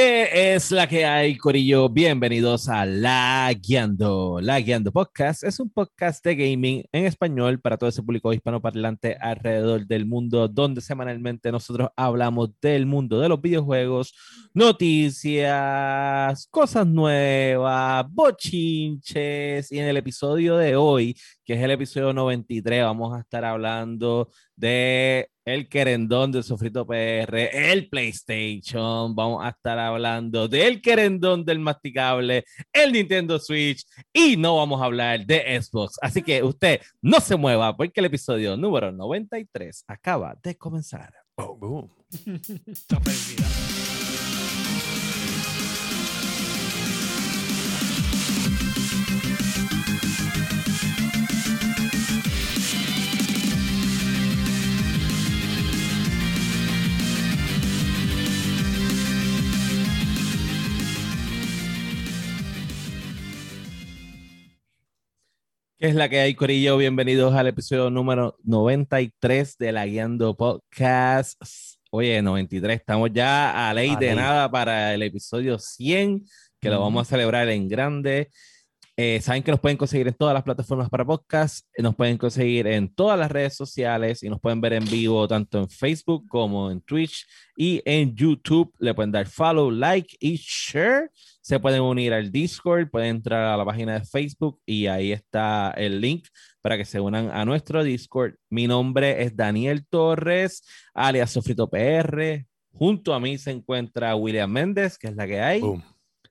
¿Qué es la que hay, Corillo? Bienvenidos a La Guiando. La Guiando Podcast es un podcast de gaming en español para todo ese público hispanoparlante alrededor del mundo, donde semanalmente nosotros hablamos del mundo de los videojuegos, noticias, cosas nuevas, bochinches. Y en el episodio de hoy, que es el episodio 93, vamos a estar hablando de el querendón del sofrito PR, el PlayStation, vamos a estar hablando del querendón del masticable, el Nintendo Switch y no vamos a hablar de Xbox. Así que usted no se mueva porque el episodio número 93 acaba de comenzar. Boom. ¿Qué es la que hay, Corillo? Bienvenidos al episodio número 93 de la Guiando Podcast. Oye, 93, estamos ya a ley A de ley. nada para el episodio 100, que lo vamos a celebrar en grande. Eh, Saben que nos pueden conseguir en todas las plataformas para podcast, eh, nos pueden conseguir en todas las redes sociales y nos pueden ver en vivo tanto en Facebook como en Twitch y en YouTube. Le pueden dar follow, like y share. Se pueden unir al Discord, pueden entrar a la página de Facebook y ahí está el link para que se unan a nuestro Discord. Mi nombre es Daniel Torres, alias Sofrito PR. Junto a mí se encuentra William Méndez, que es la que hay. Boom.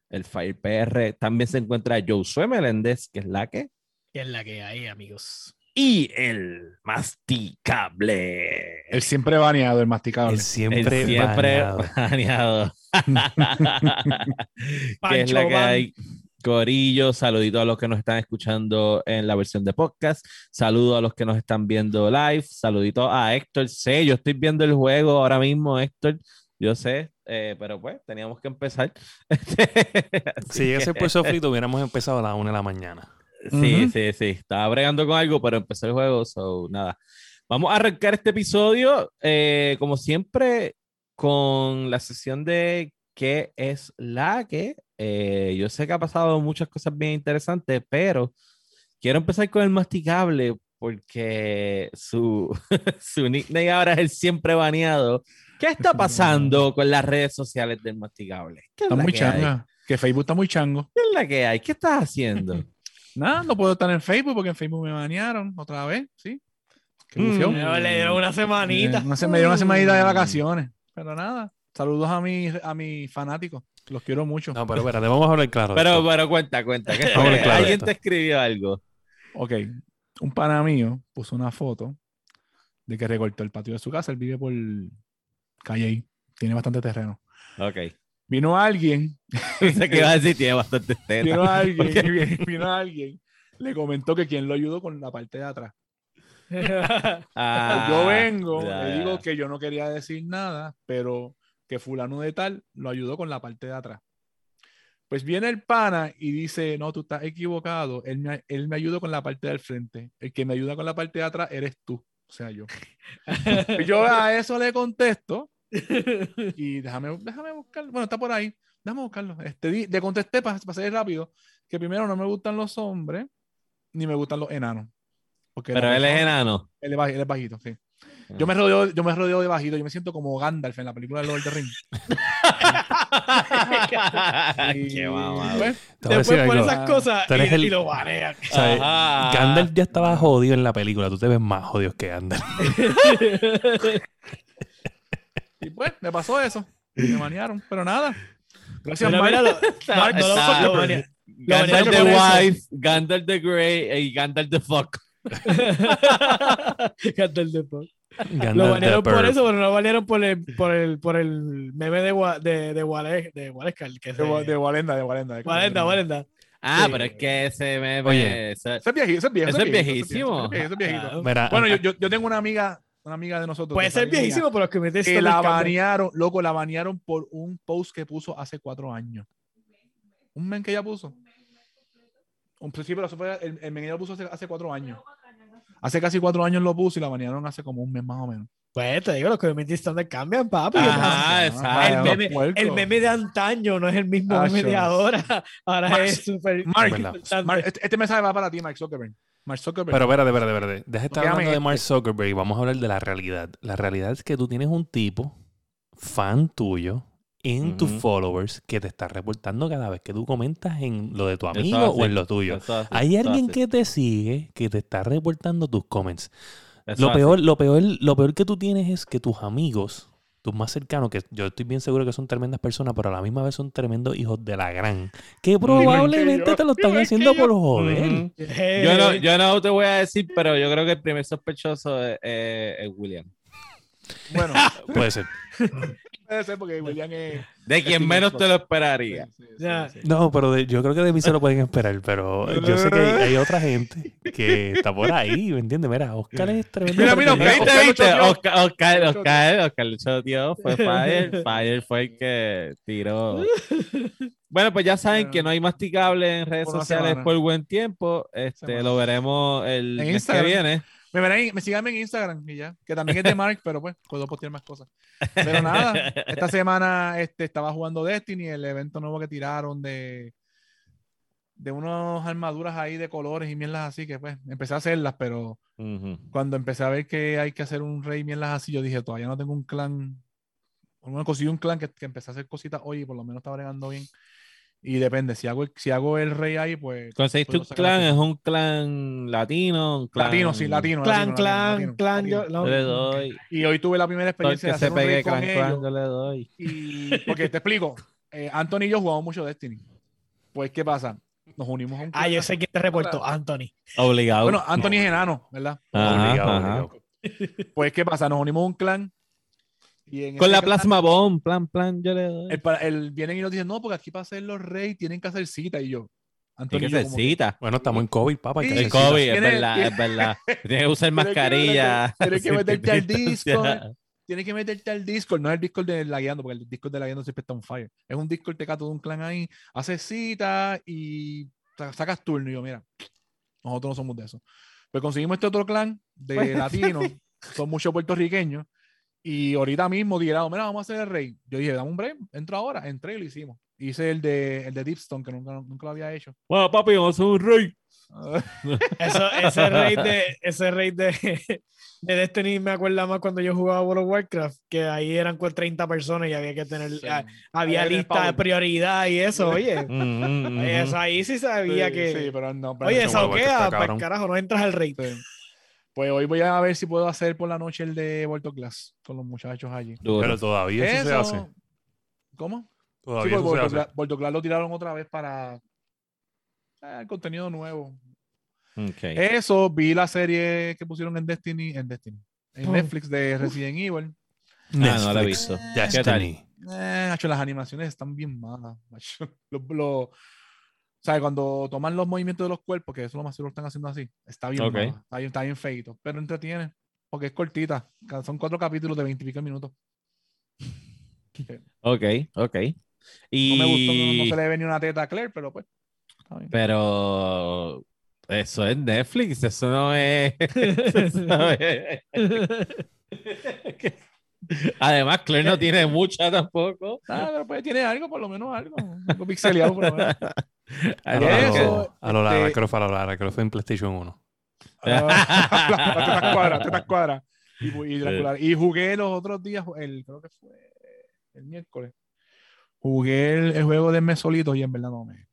El Fire PR. También se encuentra Josué Meléndez, que es la que. ¿Qué es la que hay, amigos? Y el masticable. El siempre baneado, el masticable. El El siempre, siempre baneado. baneado. que es la que hay. Corillo, saludito a los que nos están escuchando en la versión de podcast. Saludo a los que nos están viendo live. Saludito a Héctor. Sé, yo estoy viendo el juego ahora mismo, Héctor. Yo sé, eh, pero pues teníamos que empezar. Si llegase que- por sofrito, hubiéramos empezado a las 1 de la mañana. Sí, Ujú. sí, sí. Estaba bregando con algo, pero empezó el juego, so nada. Vamos a arrancar este episodio, eh, como siempre, con la sesión de qué es la que. Eh, yo sé que ha pasado muchas cosas bien interesantes, pero quiero empezar con el masticable porque su, su nickname ahora es el siempre baneado. ¿Qué está pasando con las redes sociales del masticable? ¿Qué es Está la muy que hay? changa. Que Facebook está muy chango. ¿Qué es la que hay? ¿Qué estás haciendo? Nada, no puedo estar en Facebook porque en Facebook me banearon otra vez, ¿sí? Qué Mm. le dieron una semanita. Eh, no sé, me dieron una semanita de Mm. vacaciones. Pero nada, saludos a mis a mis fanáticos. Los quiero mucho. No, pero espérate, vamos a hablar claro. Pero, esto. pero cuenta, cuenta. Alguien esto. te escribió algo. Ok, un pana mío puso una foto de que recortó el patio de su casa. Él vive por Calle, tiene bastante terreno. Ok. Vino alguien, Sé que iba a decir, tiene bastante teta. vino alguien, Porque- vino, vino alguien, le comentó que quien lo ayudó con la parte de atrás. Ah, yo vengo, ya, le digo ya. que yo no quería decir nada, pero que fulano de tal lo ayudó con la parte de atrás. Pues viene el pana y dice, no, tú estás equivocado, él me, él me ayudó con la parte del frente, el que me ayuda con la parte de atrás eres tú, o sea, yo. Yo a eso le contesto y déjame, déjame buscarlo, bueno, está por ahí, déjame buscarlo. Este, di- le contesté para ser rápido, que primero no me gustan los hombres, ni me gustan los enanos. Porque Pero él es enano. él es, él es bajito, sí. Ah. Yo me rodeo, yo me rodeo de bajito, yo me siento como Gandalf en la película de Lord of the Rings. Y, Qué pues, decir Después por esas cosas y, el- y lo banean. O sea, Ajá. Gandalf ya estaba jodido en la película. Tú te ves más jodido que Gandalf. y pues, me pasó eso. Me banearon, pero nada. Gracias, Mira, Mike. mira, lo- Mark, lo- lo Gandalf the. Wife, Gandalf the Grey y Gandalf the Fuck. Gandalf the Fuck. Gandalf Lo banearon por eso, pero no lo banearon por el, por el, por el meme de, de, de, Wale- de Walescal, que De, Wa- de se... Walenda, de Walenda. de Walenda, Walenda. Ah, Sí. pero es que ese meme. Oye. ese- Ese es ese viejísimo. Ese es. Mira, Bueno, yo, yo, yo tengo una amiga, una amiga de nosotros. Puede de ser viejísimo, pero los que metes Que la banearon, loco, la banearon por un post que puso hace cuatro años. Un men que ella puso. Un, sí, pero eso fue, el, el men que ella puso hace, hace cuatro años. Hace casi cuatro años lo puso y la banearon hace como un mes más o menos. Pues te digo, los community standards cambian, papi. Ajá, El exacto. meme, el meme de antaño no es el mismo Ah, meme de ahora. Ahora Mark- es súper este, este mensaje va para ti, Mark Zuckerberg. Mark Zuckerberg. Pero espérate, espérate, espérate. Deja de estar hablando de. Mark Zuckerberg y vamos a hablar de la realidad. La realidad es que tú tienes un tipo, fan tuyo, en tus followers, que te está reportando cada vez que tú comentas en lo de tu amigo o en lo tuyo. Hay alguien así, que te sigue que te está reportando tus comments. Eso Lo así. peor, lo peor, lo peor que tú tienes es que tus amigos, tus más cercanos, que yo estoy bien seguro que son tremendas personas, pero a la misma vez son tremendos hijos de la gran, que probablemente yo, te lo están haciendo yo. por joder. Eh, Yo no, yo no te voy a decir, pero yo creo que el primer sospechoso es, es- es William. Bueno, Puede ser. puede ser porque William es. De quien menos te lo esperaría. Sí, sí, Ya. sí. No, pero de- yo creo que de mí se lo pueden esperar, pero yo sé que hay, hay otra gente que está por ahí, ¿me entiendes? Mira, Oscar es tremendo. Mira, mira. Oscar. Oscar, Oscar, Lo Oscar, Oscar lo choteó, fue Fire. Fire fue el que tiró. Bueno, pues ya saben que no hay masticable en redes sociales semana. por buen tiempo. Este, Semana. lo veremos el En mes Instagram. que viene. Me, verán me sigan en Instagram y ya, que también es de Mark, pero pues puedo postear más cosas. Pero nada, esta semana este, estaba jugando Destiny, el evento nuevo que tiraron de, de unas armaduras ahí de colores y mierdas así, que pues empecé a hacerlas, pero Ujú. cuando empecé a ver que hay que hacer un rey y mierdas así, yo dije, todavía no tengo un clan. No conseguí un clan que, que empecé a hacer cositas hoy y por lo menos está bregando bien. Y depende, si hago el, si hago el rey ahí, pues. ¿Conseguiste puedo un clan? ¿Es un clan latino? Un clan... Latino, sí, latino. Clan, latino, clan, latino, clan. latino. Yo, le doy. Y hoy tuve la primera experiencia que de se hacer un pegue con clan, clan, ellos. yo le doy. Y, porque te explico, eh, Anthony y yo jugamos mucho Destiny. Pues, ¿qué pasa? Nos unimos a un Ah, clan. yo sé quién te reportó, Anthony. Obligado. Bueno, Anthony es enano, ¿verdad? Ajá, Obligado, ajá. obligado. Pues, ¿qué pasa? Nos unimos a un clan. Y en Con la plasma bomb, plan, plan, yo le doy. El, para- el- vienen y nos dicen, no, porque aquí para ser los reyes tienen que hacer cita. Y yo, y que como que, cita. Bueno, estamos en COVID, papá. Sí, El. COVID, es verdad, es verdad. Tienes que usar mascarilla. tienes que meterte al. Discord. Tienes que meterte al Discord, no es el Discord de la guiando, porque el Discord de la guiando siempre está on fire. Es un Discord tecato de un clan ahí, haces cita y sa- sacas turno. Y yo, mira, nosotros no somos de eso. Pues conseguimos este otro clan de latinos, son muchos puertorriqueños. Y ahorita mismo dijeron, mira, vamos a hacer el rey. Yo dije, dame un break, entro ahora. Entré y lo hicimos. Hice el de, el de Deepstone, que nunca, nunca lo había hecho. Bueno, papi, vamos a hacer un rey. Eso, ese raid de, ese raid de, de Destiny me acuerda más cuando yo jugaba World of Warcraft, que ahí eran con 30 personas y había que tener, ah, había Ahí lista de prioridad y eso, oye. Mm, mm, mm. Eso ahí sí sabía Sí, que. sí, pero no, pero oye, Warcraft está para carajo, no entras al raid. Sí. Pues hoy voy a ver si puedo hacer por la noche el de Volto Class con los muchachos allí. Pero todavía eso, se hace. ¿Cómo? Sí, Todavía porque eso se hace. Volto Class lo tiraron otra vez para eh, el contenido nuevo. Ok. Eso, vi la serie que pusieron en Destiny, en Destiny, en Oh. Netflix de Resident Evil. Ah, no la he visto. Destiny. Eh, macho, las animaciones están bien malas. macho. ¿sabes? Cuando toman los movimientos de los cuerpos, que eso lo más seguro lo están haciendo así, está bien Ok. mala, está bien, está bien feito, pero entretiene, porque es cortita. Son cuatro capítulos de veintipico minutos. Ok, ok. Y... No me gustó, no, no se le ve ni una teta a Claire, pero pues. está bien. Pero eso es Netflix, eso no es. eso no es- Además, Claire no tiene mucha tampoco. Ah, pero pues tiene algo, por lo menos algo. Algo pixeleado, por lo menos. A lo Croft, a lo Croft, a lo Lara Croft en PlayStation 1. Ah, tetas cuadras, tetas cuadras. Y, y. Y jugué los otros días, el, creo que fue el miércoles. Jugué el, el juego de mes solito y en verdad no me.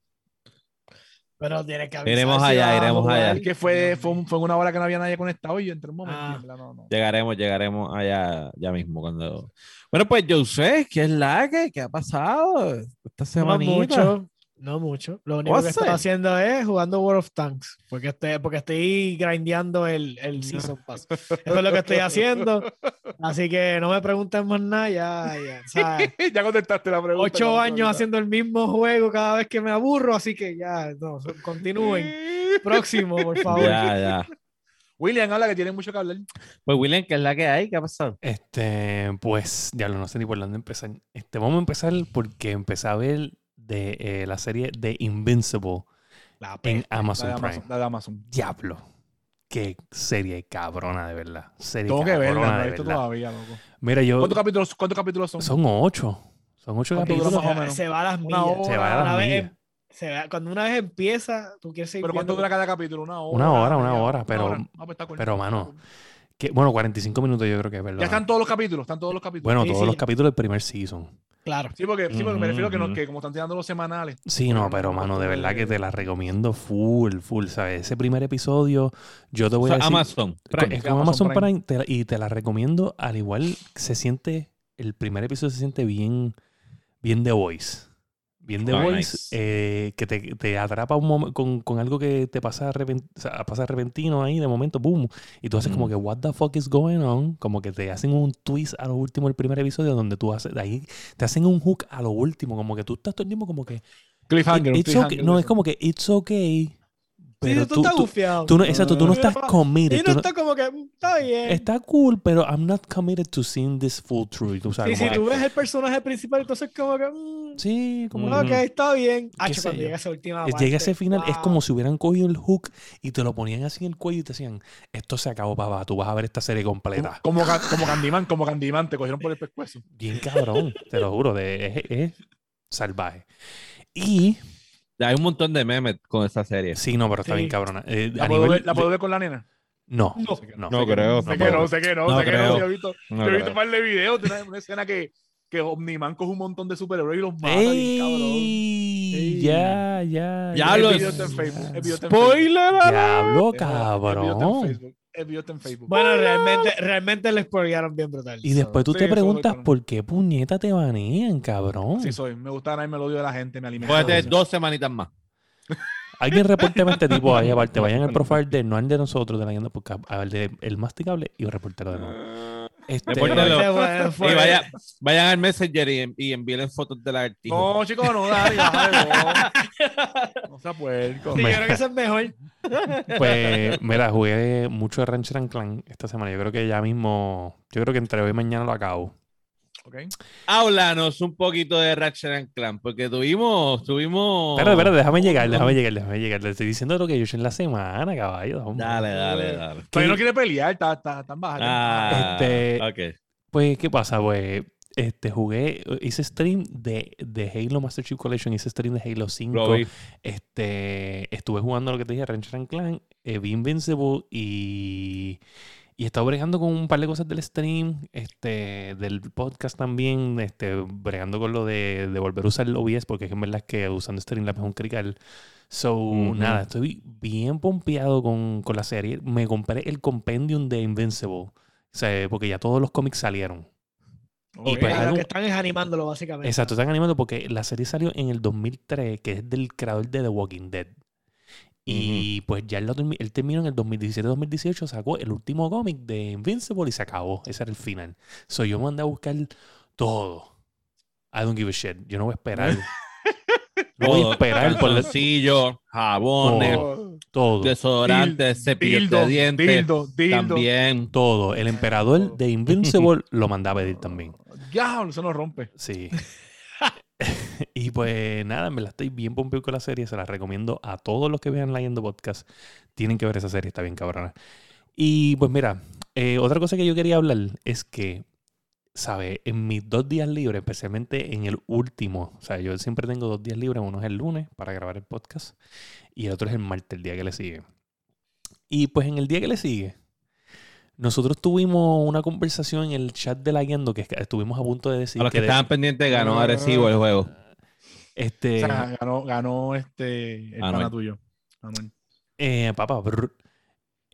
Pero tiene que Iremos allá, iremos allá. Es que fue, fue, un- fue una hora que no había nadie conectado y yo entré un momento y Ah. verdad no, no. Llegaremos, llegaremos allá ya mismo cuando. Bueno, pues yo sé ¿qué es la que? ¿Qué ha pasado esta No semanita? mucho, no mucho. Lo único What's que estoy haciendo es jugando World of Tanks. Porque estoy, porque estoy grindeando el, el Season Pass. Eso es lo que estoy haciendo. Así que no me pregunten más nada. Ya, ya. ¿sabes? ya contestaste la pregunta. Ocho años haciendo el mismo juego cada vez que me aburro. Así que ya, no, continúen. Próximo, por favor. Ya, ya. William habla que tiene mucho que hablar. Pues William, ¿qué es la que hay? ¿Qué ha pasado? Este, pues, ya lo no sé ni por dónde empezar. Este, vamos a empezar porque empecé a ver de eh, la serie de Invincible La en La Amazon de Prime. Amazon. La de Amazon. Diablo. qué serie cabrona, de verdad. Serie Tengo que cabrona, verla, no la de he visto verdad. todavía, loco. Mira, yo. ¿Cuántos capítulos, cuántos capítulos son? Son ocho. Son ocho ¿Cuánto dura capítulos. más o se, menos? se va a las millas. hora. Se va a las millas. em- se va- cuando una vez empieza, tú quieres seguir ¿Pero cuánto viendo. dura cada capítulo? ¿Una hora? Una hora, una hora, pero- Ah, pues pero, mano, Que, bueno, 45 minutos yo creo que es verdad. Ya están todos los capítulos, están todos los capítulos. Bueno, Sí, todos sí, los ya. capítulos del primer season. Claro. Sí, porque, sí, porque me refiero que, no, que como están tirando los semanales. Sí, no, pero mano, de verdad que te la recomiendo full, full, ¿sabes? Ese primer episodio, yo te voy O a decir... Amazon. Prime. es como Amazon Prime, te y te la recomiendo al igual se siente, el primer episodio se siente bien, bien The Voice. Bien The Ah, Voice, nice. eh, que te, te atrapa un con, con algo que te pasa, repen- o sea, pasa repentino ahí, de momento, boom. Y tú haces como que, what the fuck is going on? Como que te hacen un twist a lo último del primer episodio donde tú haces, de ahí te hacen un hook a lo último, como que tú estás todo el tiempo como que, Cliffhanger. un It's cliffhanger okay. de No, es como que it's okay. Pero sí, tú, tú, estás tú no, exacto, tú no estás committed. Y tú no no- está como que, mm, está bien. está cool, pero I'm not committed to seeing this full truth. Tú Sí, sabes, si tú que- ves el personaje principal, entonces como que, mm, sí, como ok, está bien. Sé cuando yo. llega esa última parte. Llega ese final, es como si hubieran cogido el hook y te lo ponían así en el cuello y te decían, esto se acabó, papá, tú vas a ver esta serie completa. Como, como, como Candyman, como Candyman, te cogieron por el pescuezo. Bien cabrón, te lo juro, de, es, es salvaje. Y, Hay un montón de memes con esa serie. sí, no, pero está Sí. bien cabrona. Eh, ¿La puedo, nivel ver, ¿La puedo ver con la nena? No, No. no. No creo. Sé que no, sé que no, sé que no. creo. Yo he visto, No yo he visto creo. un par de videos de una, una escena que, que Omniman coge un montón de superhéroes y los mata. ¡Ey! Ey. Ya, ya. Ya ya. El lo-. ¡Spoiler! Diablo, cabrón. El en Facebook. Bueno, realmente, realmente le spoilearon bien brutal. Y después tú Sí, te preguntas por qué puñeta te banean, cabrón. Sí soy. Me gusta ganarme el odio de la gente, me alimenta. Cógete de eso. dos semanitas más. Alguien reporteme a este tipo ahí aparte. Vayan al profile de no al de nosotros, de la Podcast, al de El Masticable y reportero de nuevo. Este, Y vaya, vayan al Messenger y, y envíen fotos de la No, chicos, no, dale, dale, no. No sea puerco. Sí, yo creo que eso es mejor. Pues, mira, jugué mucho de Rancher and Clan esta semana. Yo creo que ya mismo, yo creo que entre hoy y mañana lo acabo. Ok. Háblanos un poquito de Ratchet and Clan, porque tuvimos, tuvimos. Espera, espera, déjame llegar, déjame llegar, déjame llegar. Le estoy diciendo lo que yo hice en la semana, caballo. hombre. Dale, dale, dale. Todavía no quiere pelear, está, está, está baja. Ah, Este- ok. Pues, ¿qué pasa? Pues, este, jugué, hice stream de, de Halo Master Chief Collection, hice stream de Halo 5. Lo vi. Este, estuve jugando lo que te dije, Ranger and Clan, eh, vi Invincible y, y he estado bregando con un par de cosas del stream, este, del podcast también, este, bregando con lo de, de volver a usar el OBS, porque es que en verdad es que usando Streamlabs es un crical. So, nada, estoy bien pompeado con, con la serie. Me compré el compendium de Invincible, o sea, porque ya todos los cómics salieron. Ok. y pues, lo que están es animándolo, básicamente. Exacto, están animando porque la serie salió en el 2003, que es del creador de The Walking Dead. Y pues ya él, lo termi- él terminó en el 2017-2018, sacó el último cómic de Invincible y se acabó. Ese era el final. So yo mandé a buscar todo. I don't give a shit. Yo no voy a esperar. no voy a esperar por el- jabones, Oh, todo. desodorantes, cepillos dildo, de dientes. dildo, dildo. También. Todo. El emperador de Invincible lo mandaba a pedir también. Diablo, eso no rompe. Sí. y pues nada, me la estoy bien pompeado con la serie. Se la recomiendo a todos los que vean Leyendo Podcast. Tienen que ver esa serie, está bien cabrona. Y pues mira, eh, otra cosa que yo quería hablar es que, ¿sabes? En mis dos días libres, especialmente en el último, o sea, yo siempre tengo dos días libres. Uno es el lunes para grabar el podcast y el otro es el martes, el día que le sigue. Y pues en el día que le sigue, nosotros tuvimos una conversación en el chat de la Guiando que es que estuvimos a punto de decir A los que de- estaban pendientes ganó agresivo el juego. este, O sea, ganó, ganó este, el pana tuyo. Eh, papá, brr.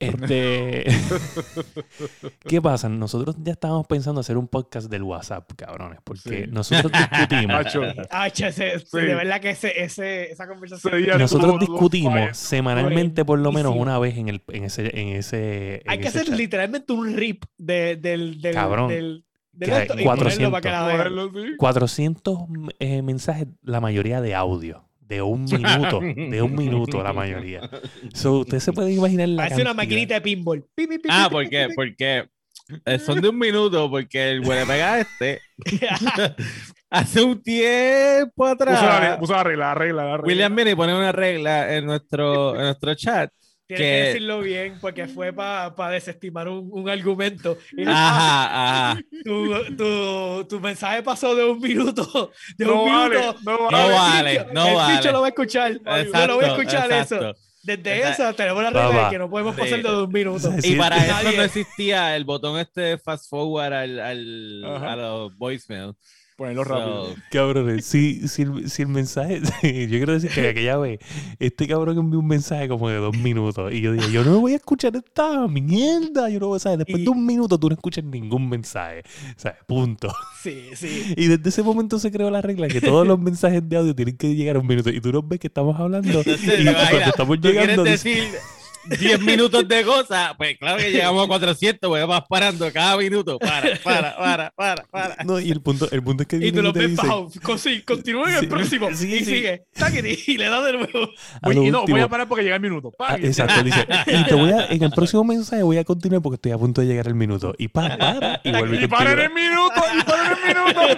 Este, ¿qué pasa? Nosotros ya estábamos pensando hacer un podcast del WhatsApp, cabrones, porque Sí. nosotros discutimos, ese- Sí. de verdad que ese, ese, esa conversación. nosotros discutimos fire. semanalmente por lo menos una vez en el, en ese, en ese, Hay en que ese hacer chat. literalmente un rip de, del, del, Cabrón. del, Que esto y 400. ponerlo para que la vean. Cogerlo, sí. 400 eh, mensajes, la mayoría de audio. De un minuto, de un minuto la mayoría. So, usted se puede imaginar la Parece una maquinita de pinball. Pi, pi, pi, Ah, ¿por qué? Porque eh, son de un minuto, porque el huele pega este hace un tiempo Puso la, atrás. puso la regla, la regla, la regla. William viene y pone una regla en nuestro, en nuestro chat Tienes que Que- decirlo bien porque fue para desestimar un, un argumento. Ajá, ajá. tu, tu, tu mensaje pasó de un minuto. De No un vale, minuto. no No vale. vale, bicho- no el vale. bicho lo va a escuchar. Yo lo voy a escuchar eso. exacto. Desde Exacto. esa tenemos la Va, regla va. de que no podemos Sí. pasar de un minuto. Sí, Y para eso Nadie- no existía el botón este de fast forward al, al, a los voicemail. Ponerlo rápido. Cabrones, si, si, el, si el mensaje, yo quiero decir que aquella vez, este cabrón envió un mensaje como de dos minutos y yo dije, yo no voy a escuchar esta mierda, yo no voy a saber, después Y- de un minuto tú no escuchas ningún mensaje, ¿sabes? Punto. Sí, sí. Y desde ese momento se creó la regla que todos los mensajes de audio tienen que llegar a un minuto y tú nos ves que estamos hablando y cuando estamos ¿tú quieres llegando... dice- decir 10 minutos de cosas? Pues claro que llegamos a 400, pues vas parando cada minuto. Para, para, para, para, para. No, y el punto, el punto es que Y tú lo ves bajado. Sí, Continúa en el próximo. sí, y sí. sigue. Y le da de nuevo. Voy- y no, voy a parar porque llega el minuto. Pa, Ah, y- exacto, dice. Y te voy a, en el próximo mensaje voy a continuar porque estoy a punto de llegar al minuto. Y para, para, y vuelve y para en el minuto, y para en el minuto.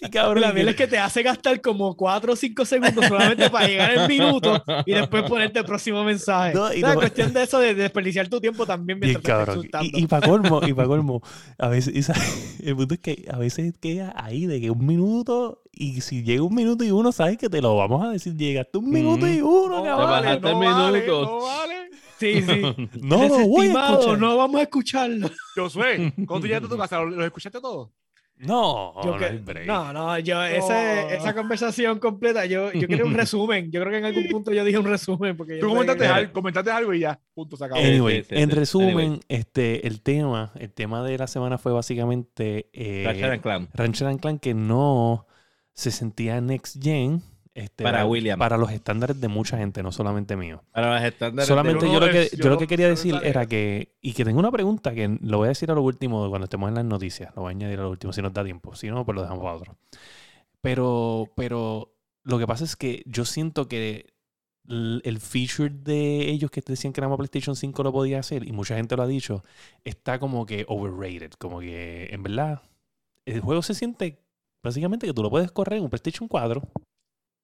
Y cabrón, La miel es que te hace gastar como 4 o 5 segundos solamente para llegar al minuto y después ponerte el próximo mensaje. No, y la no- cuestión de eso de desperdiciar tu tiempo también Bien mientras te estás. Y, y para colmo, y para colmo, a veces, y el punto es que a veces queda ahí de que un minuto, y si llega un minuto y uno, sabes que te lo vamos a decir, llegaste un minuto y uno, No cabrón. vale. bajaste el minuto. no vale. Sí, sí. No lo voy a escuchar. no vamos a escucharlo. Josué, cuando tú llegaste a tu casa, ¿los escuchaste todos? No, Yo no que- hay break. no, no, yo, ese- esa conversación completa, yo, yo quería un resumen. Yo creo que en algún punto yo dije un resumen. Porque Tú comentaste que- algo, comentaste algo y ya, punto, se acabó. Anyway, sí, sí, en sí. resumen, Anyway. este, el tema, el tema de la semana fue básicamente eh, Ratchet and Clank. Ratchet and Clank que no se sentía next gen este, Para William. para los estándares de mucha gente, no solamente mío. Para los estándares. Solamente Yo yo, lo que, yo yo lo que quería decir era que, y que tengo una pregunta que lo voy a decir a lo último cuando estemos en las noticias, lo voy a añadir a lo último si nos da tiempo, si no, pues lo dejamos para otro. Pero, pero lo que pasa es que yo siento que el feature de ellos que te decían que era más PlayStation 5 lo podía hacer, y mucha gente lo ha dicho, está como que overrated, como que en verdad el juego se siente básicamente que tú lo puedes correr en un PlayStation 4.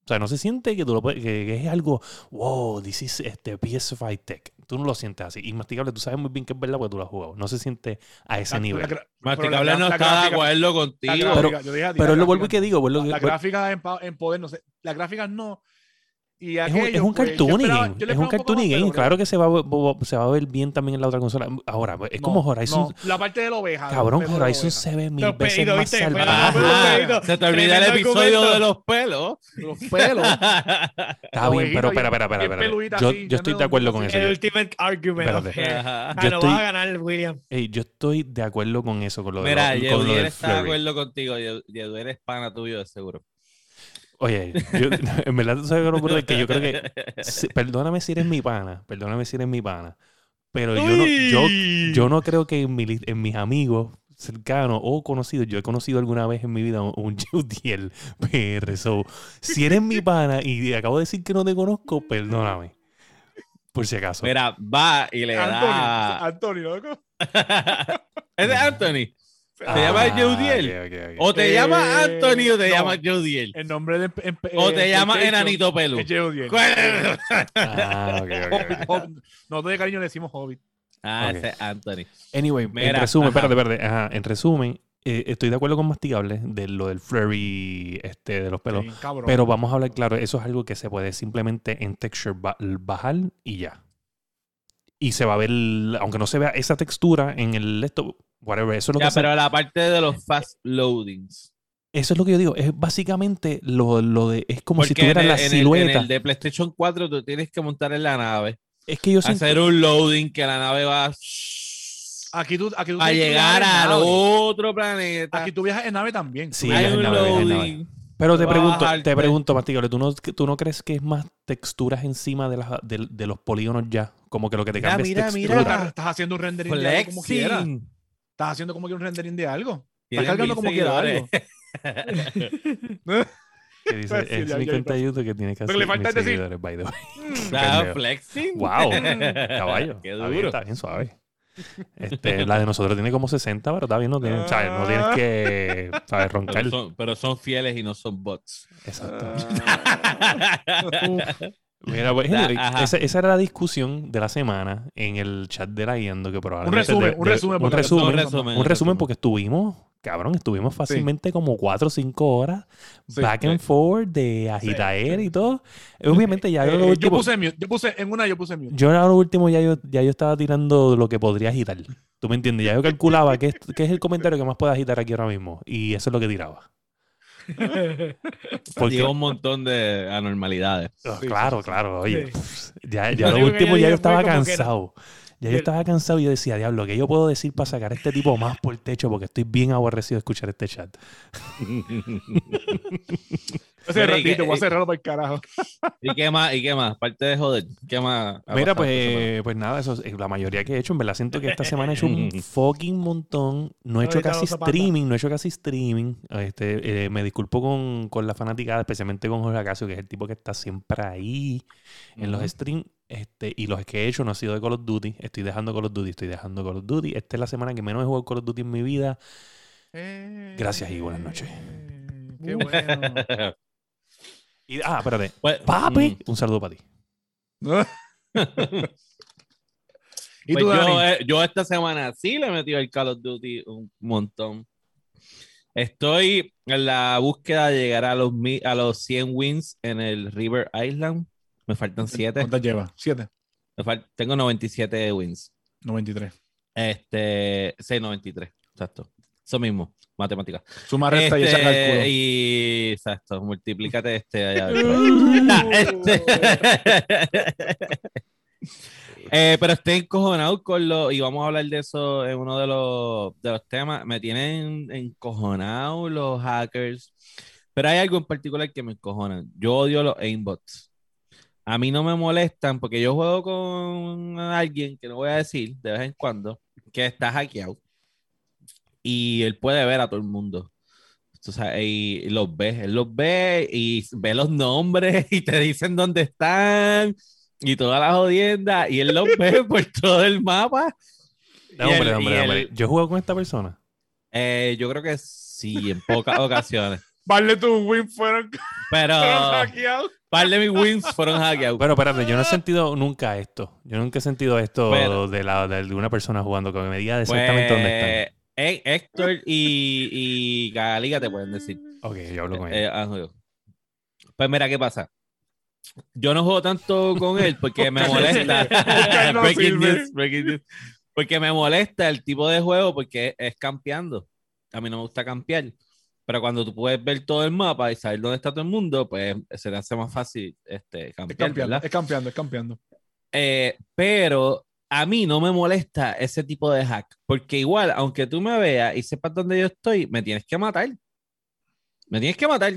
O sea, no se siente que tú lo puedes, que, que es algo, wow, this is este PS5 Tech. Tú no lo sientes así. Y masticable, tú sabes muy bien que es verdad porque tú lo has jugado. No se siente a ese La- nivel. la Masticable pero la- no la está de gráfica- acuerdo la contigo. gráfica, yo dije a ti, Pero la es lo vuelvo y gráfica- que digo, vuelvo La, la gráfica en, en poder, no sé. Las gráficas no. Y es un, es un pues, yo cartoony esperaba- game. Es un más, game. Claro que se va, a ver- se va a ver bien también en la otra consola. Ahora, es como no, Horizon. no, la parte de la oveja. Cabrón, la Horizon oveja. se ve mil Los veces pedidos, más ¿viste? Salvaje. pedidos. se te olvida el episodio de los pelos. Los pelos. Está bien, pero espera, espera, espera. espera. Yo, así, yo estoy de acuerdo con eso. El Yo, ultimate argument. Ajá. Ah, Yo estoy- vas a ganar, William. yo estoy de acuerdo con eso, con lo de Mira, Yeduel está de acuerdo contigo. Yeduel es pana tuyo, de seguro. Oye, yo, en verdad tú sabes que, no, brother, que yo creo que si- perdóname si eres mi pana, perdóname si eres mi pana, pero yo no, yo, yo no creo que en, mi en mis amigos cercanos o conocidos, yo he conocido alguna vez en mi vida un, Judiel PR. So, si eres mi pana y acabo de decir que no te conozco, perdóname. Por si acaso. Mira, va y le Antonio, da. Antonio, loco. ¿Es de Anthony? ¿Te Ah, llamas Judiel? ok, ok, ok. ¿O te Eh, llama Anthony o te no. llama Judiel? El nombre de. en- ¿O eh, te llama PlayStation Enanito Pelu? es Jeudiel. ¿Cuál? Ah. Nosotros de cariño le decimos Hobbit. Ah, ese es Anthony. Anyway, en resumen, ajá. espérate, espérate. Ajá, en resumen, eh, estoy de acuerdo con Masticable de lo del flurry este, de los pelos. Sí. Pero vamos a hablar claro, eso es algo que se puede simplemente en texture ba- bajar y ya. Y se va a ver, aunque no se vea esa textura en el esto, whatever, eso es lo Ya, que pero la parte de los fast loadings. eso es lo que yo digo, es básicamente lo, lo de es como si Porque en tuviera el, la en el- silueta. en el de PlayStation 4 tú tienes que montar en la nave, es que yo siento hacer un loading que la nave va Aquí tú, aquí tú a llegar al otro planeta. Aquí tú viajas en nave también. Sí, Hay un nave, loading. Pero te pregunto, te pregunto, Masticable, ¿tú no, ¿tú no crees que es más texturas encima de, las, de, de los polígonos ya? Como que lo que te Mira, cambia mira, es mira. Textura. estás, haciendo un rendering de algo como quieras. Flexing. Estás haciendo como que un rendering de algo. Estás cargando como quiera algo. Que dice, sí, es ya- mi ya cuenta de. YouTube que tiene que le falta mil es decir- seguidores, by the way. Claro, Pendejo. flexing. Wow, caballo. Qué Está bien, duro. está bien suave. Este, la de nosotros tiene como 60, pero está bien, no, tiene, ¿sabes? no tienes que ¿sabes? roncar. Pero son, pero son fieles y no son bots. Exacto. Ah, Mira, pues, Da- ajá. esa, esa era la discusión de la semana en el chat de la Yendo, que Un probablemente... resumen, de- un de- resumen. un resumen, Un resumen. un resumen porque estuvimos, cabrón, estuvimos fácilmente como cuatro o cinco horas Sí, back sí. and forward de agitaer y todo. Obviamente ya Eh, yo lo yo último... puse mute, yo puse, en una yo puse mute. Yo a lo último ya yo, ya yo estaba tirando lo que podría agitar. ¿Tú me entiendes? Ya yo calculaba qué es, qué es el comentario que más puede agitar aquí ahora mismo. Y eso es lo que tiraba. Porque, un montón de anormalidades. Oh, claro, claro. Oye, Sí. ya, ya lo último ya yo estaba cansado. Ya yo estaba cansado y yo decía, diablo, ¿qué yo puedo decir para sacar a este tipo más por el techo? Porque estoy bien aborrecido de escuchar este chat. Ese ratito, voy a cerrarlo para el carajo. ¿Y qué más? ¿Y qué más? Aparte de joder, ¿qué más? Mira, esta semana? pues, pues nada, eso es la mayoría que he hecho. En verdad siento que esta semana he hecho un fucking montón. No he hecho casi streaming, no he hecho casi streaming. Este, eh, me disculpo con, con la fanaticada, especialmente con Jorge Acacio, que es el tipo que está siempre ahí en los streams. Este, y los que he hecho no ha sido de Call of Duty. Estoy dejando Call of Duty, estoy dejando Call of Duty. Esta es la semana que menos he jugado Call of Duty en mi vida. Gracias y buenas noches. Qué bueno. Y, ah, espérate. Pues, Papi, mm, un saludo para ti. ¿Y pues tú, yo, Dani? eh, yo esta semana sí le he metido el Call of Duty un montón. Estoy en la búsqueda de llegar a los, a los 100 wins en el River Island. Me faltan 7. ¿Cuántas lleva? Siete. Tengo 97 wins. 93. Este, 693, exacto. Eso mismo, matemáticas. Suma, resta y echa Este, cálculo. y exacto, multiplícate este allá. Este- Eh, pero estoy encojonado con lo, y vamos a hablar de eso en uno de los, de los temas. Me tienen encojonado los hackers, pero hay algo en particular que me encojona. Yo odio los aimbots. A mí no me molestan porque yo juego con alguien que no voy a decir de vez en cuando que está hackeado y él puede ver a todo el mundo. Tú sabes, y los ve, él los ve y ve los nombres y te dicen dónde están y todas las jodiendas y él los ve por todo el mapa. No, hombre, él- hombre, él- hombre. Yo jugado con esta persona. eh, yo creo que sí, en pocas ocasiones. Vale, tus wins fueron, Pero fueron hackeados. par de mis wins fueron hackeados. Pero espérate, yo no he sentido nunca esto. Yo nunca he sentido esto de, la, de una persona jugando que me diga exactamente dónde están. Pues, eh, Héctor y, y Galiga te pueden decir. Ok, yo hablo con Eh, él. ah. Pues mira, ¿qué pasa? Yo no juego tanto con él porque me molesta. Breaking news, breaking news. Porque me molesta el tipo de juego porque es campeando. A mí no me gusta campear. Pero cuando tú puedes ver todo el mapa y saber dónde está todo el mundo, pues se te hace más fácil este, Es campear, campeando, ¿verdad? es campeando, es campeando. Eh, pero a mí no me molesta ese tipo de hack, porque igual, aunque tú me veas y sepas dónde yo estoy, me tienes que matar. Me tienes que matar.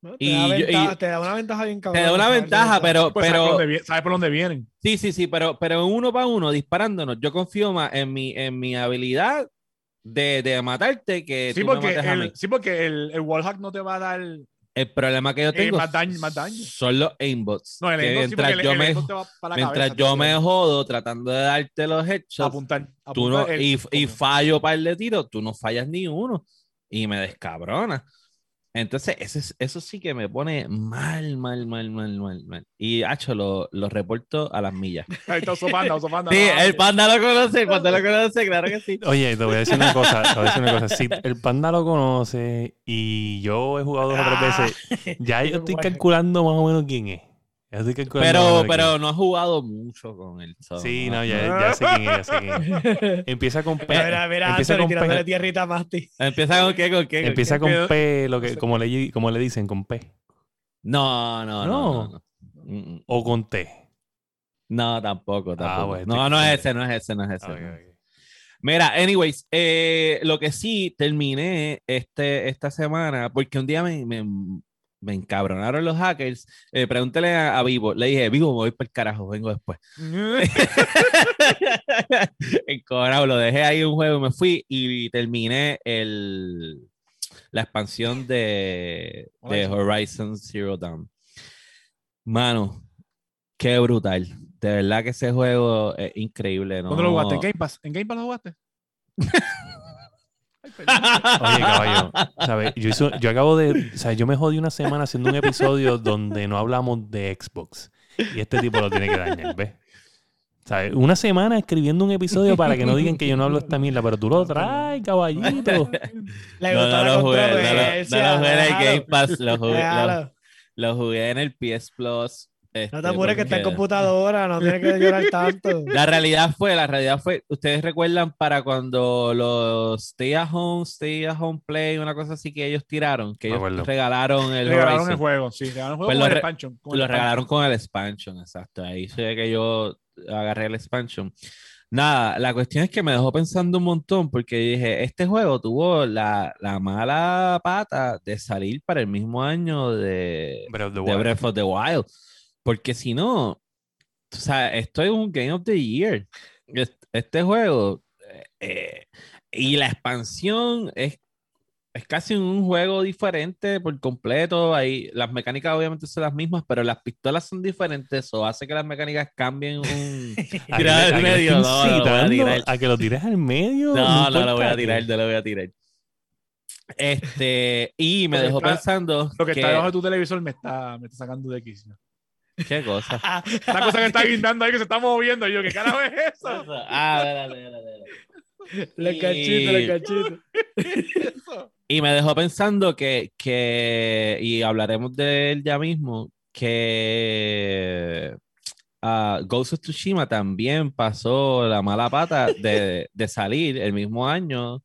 ¿no? Te, Y da y ventaja, yo- te da una ventaja bien Te cabrón. da una ventaja, pero, Pues sabes, por pero sabes por dónde vienen. sí, sí, sí, pero, pero uno para uno, disparándonos, yo confío más en mi, en mi habilidad de, de matarte que Sí tú me porque, mates a mí. el, sí, porque el, el wallhack no te va a dar El problema que yo eh, tengo más, daño, más daño. son los aimbots. No, el aimbot sí, mientras el, yo el me, para mientras cabeza, yo me jodo tratando de darte los headshots, apuntar, tú no, el- y, y fallo par de tiros, tú no fallas ni uno y me descabrona. Entonces, ese, es- eso sí que me pone mal, mal, mal, mal, mal, mal. Y, hacho, lo, lo reporto a las millas. Ahí está Osopanda, Osopanda. Sí, no, el panda lo conoce, el panda lo conoce, claro que sí. Oye, te voy a decir una cosa. Te voy a decir una cosa. Si el panda lo conoce y yo he jugado dos o tres Ah. veces, ya yo estoy calculando más o menos quién es. Pero, pero no ha jugado mucho con él. so, es. Sí, no- ya, ya sé quién es, ya sé quién es. Empieza con P. Mira, mira, empieza Anthony con tirándole P. tierrita Masti. ¿Empieza con qué? ¿Con qué? ¿Con Empieza qué? con P, lo que, como, le, como le dicen, con P. No, no, no. No. No, no. O con T. No, tampoco, tampoco. Ah, bueno, no, no es ese, no es ese, no es ese. Ah. Mira, anyways, eh, lo que sí terminé este, esta semana, porque un día me, me, me encabronaron los hackers. Eh, pregúntale a, a Vivo, le dije, Vivo, me voy para el carajo, vengo después. Encojonado, lo dejé ahí un juego y me fui y terminé el, la expansión de, de Horizon Zero Dawn. Mano, qué brutal. De verdad que ese juego es increíble. ¿no? ¿Dónde lo jugaste? ¿En Game Pass? ¿En Game Pass lo jugaste? Oye, caballo, ¿sabes? Yo, hizo- yo acabo de. O sea, yo me jodí una semana haciendo un episodio donde no hablamos de Xbox. Y este tipo lo tiene que dañar, ¿ves? ¿Sabes? Una semana escribiendo un episodio para que no digan que yo no hablo esta mierda, pero tú lo traes, caballito. Le No, no la lo jugué, no lo- no lo jugué en el Game Pass, lo jugué, lo, lo jugué en el PS Plus. No este, te apures que está en computadora, no tienes que llorar tanto. La realidad fue, la realidad fue, ustedes recuerdan para cuando los Stay at Home, Stay at Home Play, una cosa así que ellos tiraron, que ellos acuerdo. regalaron el regalaron Horizon. el juego, sí, regalaron el juego Pues con lo el expansion. con el Lo expansion. regalaron con el expansion, exacto. Ahí fue que yo agarré el expansion. Nada, la cuestión es que me dejó pensando un montón porque dije, este juego tuvo la, la mala pata de salir para el mismo año de, Breath of the de Wild. Porque si no, o sea, esto es un Game of the Year. Es- Este juego eh, y la expansión es, es casi un juego diferente por completo. Ahí, las mecánicas obviamente son las mismas, pero las pistolas son diferentes. Eso hace que las mecánicas cambien un... ¿A Tirar al medio, no, no lo voy a tirar. a que lo tires al medio. No, no lo voy a tirar, no lo voy a tirar. Este, y me dejó está- pensando Lo que, que, está debajo de tu televisor me está, me está sacando de quicio. ¿Qué cosa? La cosa que está guindando ahí que se está moviendo. Y yo, ¿qué carajo es eso? Ah, dale, dale, dale. Le Y- cachito, le cachito. eso? Y me dejó pensando que, que y hablaremos de él ya mismo, que ah, Ghost of Tsushima también pasó la mala pata de, de salir el mismo año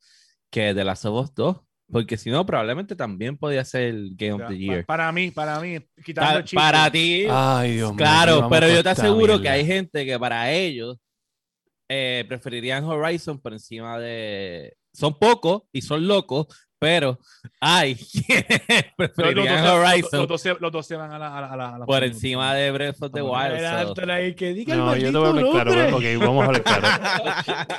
que The Last of Us 2, porque si no, probablemente también podía ser el Game of the Year. Para mí, para mí, quitando Ta- el chiste. para ti, Ay, Dios mío. claro, pero yo te aseguro que hay gente que para ellos eh, preferirían Horizon por encima de... Son pocos y son locos, pero hay Los, preferirían Horizon los dos se, los dos se van a la. A la, a la- a la- por encima de Breath of the Wild. So- que diga el No, yo te voy a hablar claro. Ok, vamos a hablar claro.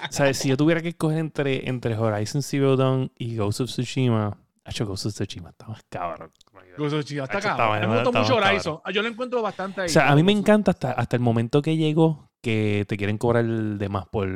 ¿Sabes? Si yo tuviera que escoger entre, entre Horizon Zero Dawn y Ghost of Tsushima, hecho Ghost of Tsushima está más cabrón. Ghost of Tsushima, Está está Me gusta está mucho Horizon. Ah, Yo lo encuentro bastante ahí. O sea, a mí me encanta hasta, hasta el momento que llegó que te quieren cobrar de más por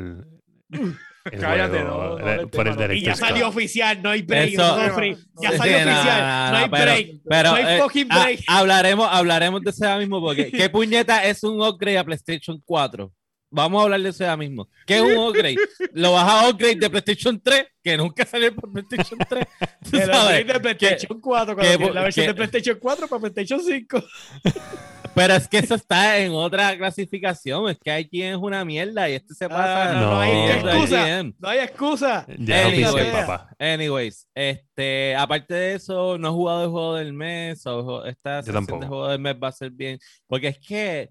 el Cállate, juego, no, por el no. Y ya salió oficial, no hay break. Eso- no, free. Ya salió Sí, oficial, no, no, hay pero- break. pero, no hay eh, fucking break. hablaremos, hablaremos de eso ya mismo, porque ¿qué puñeta es un upgrade a PlayStation 4? Vamos a hablar de eso ya mismo. ¿Qué es un upgrade? Lo vas a upgrade de PlayStation 3, que nunca salió por PlayStation 3. ¿tú El sabes? upgrade de PlayStation 4, cuando que- tiene la versión que- de PlayStation 4 para PlayStation 5. Pero es que eso está en otra clasificación. Es que hay quien es una mierda y este se pasa. Ah, no, no hay excusa. IGN. No hay excusa. Ya es Anyway. oficial, papá. Anyways, este, aparte de eso, no he jugado el juego del mes. O esta sesión de juego del mes va a ser bien. Porque es que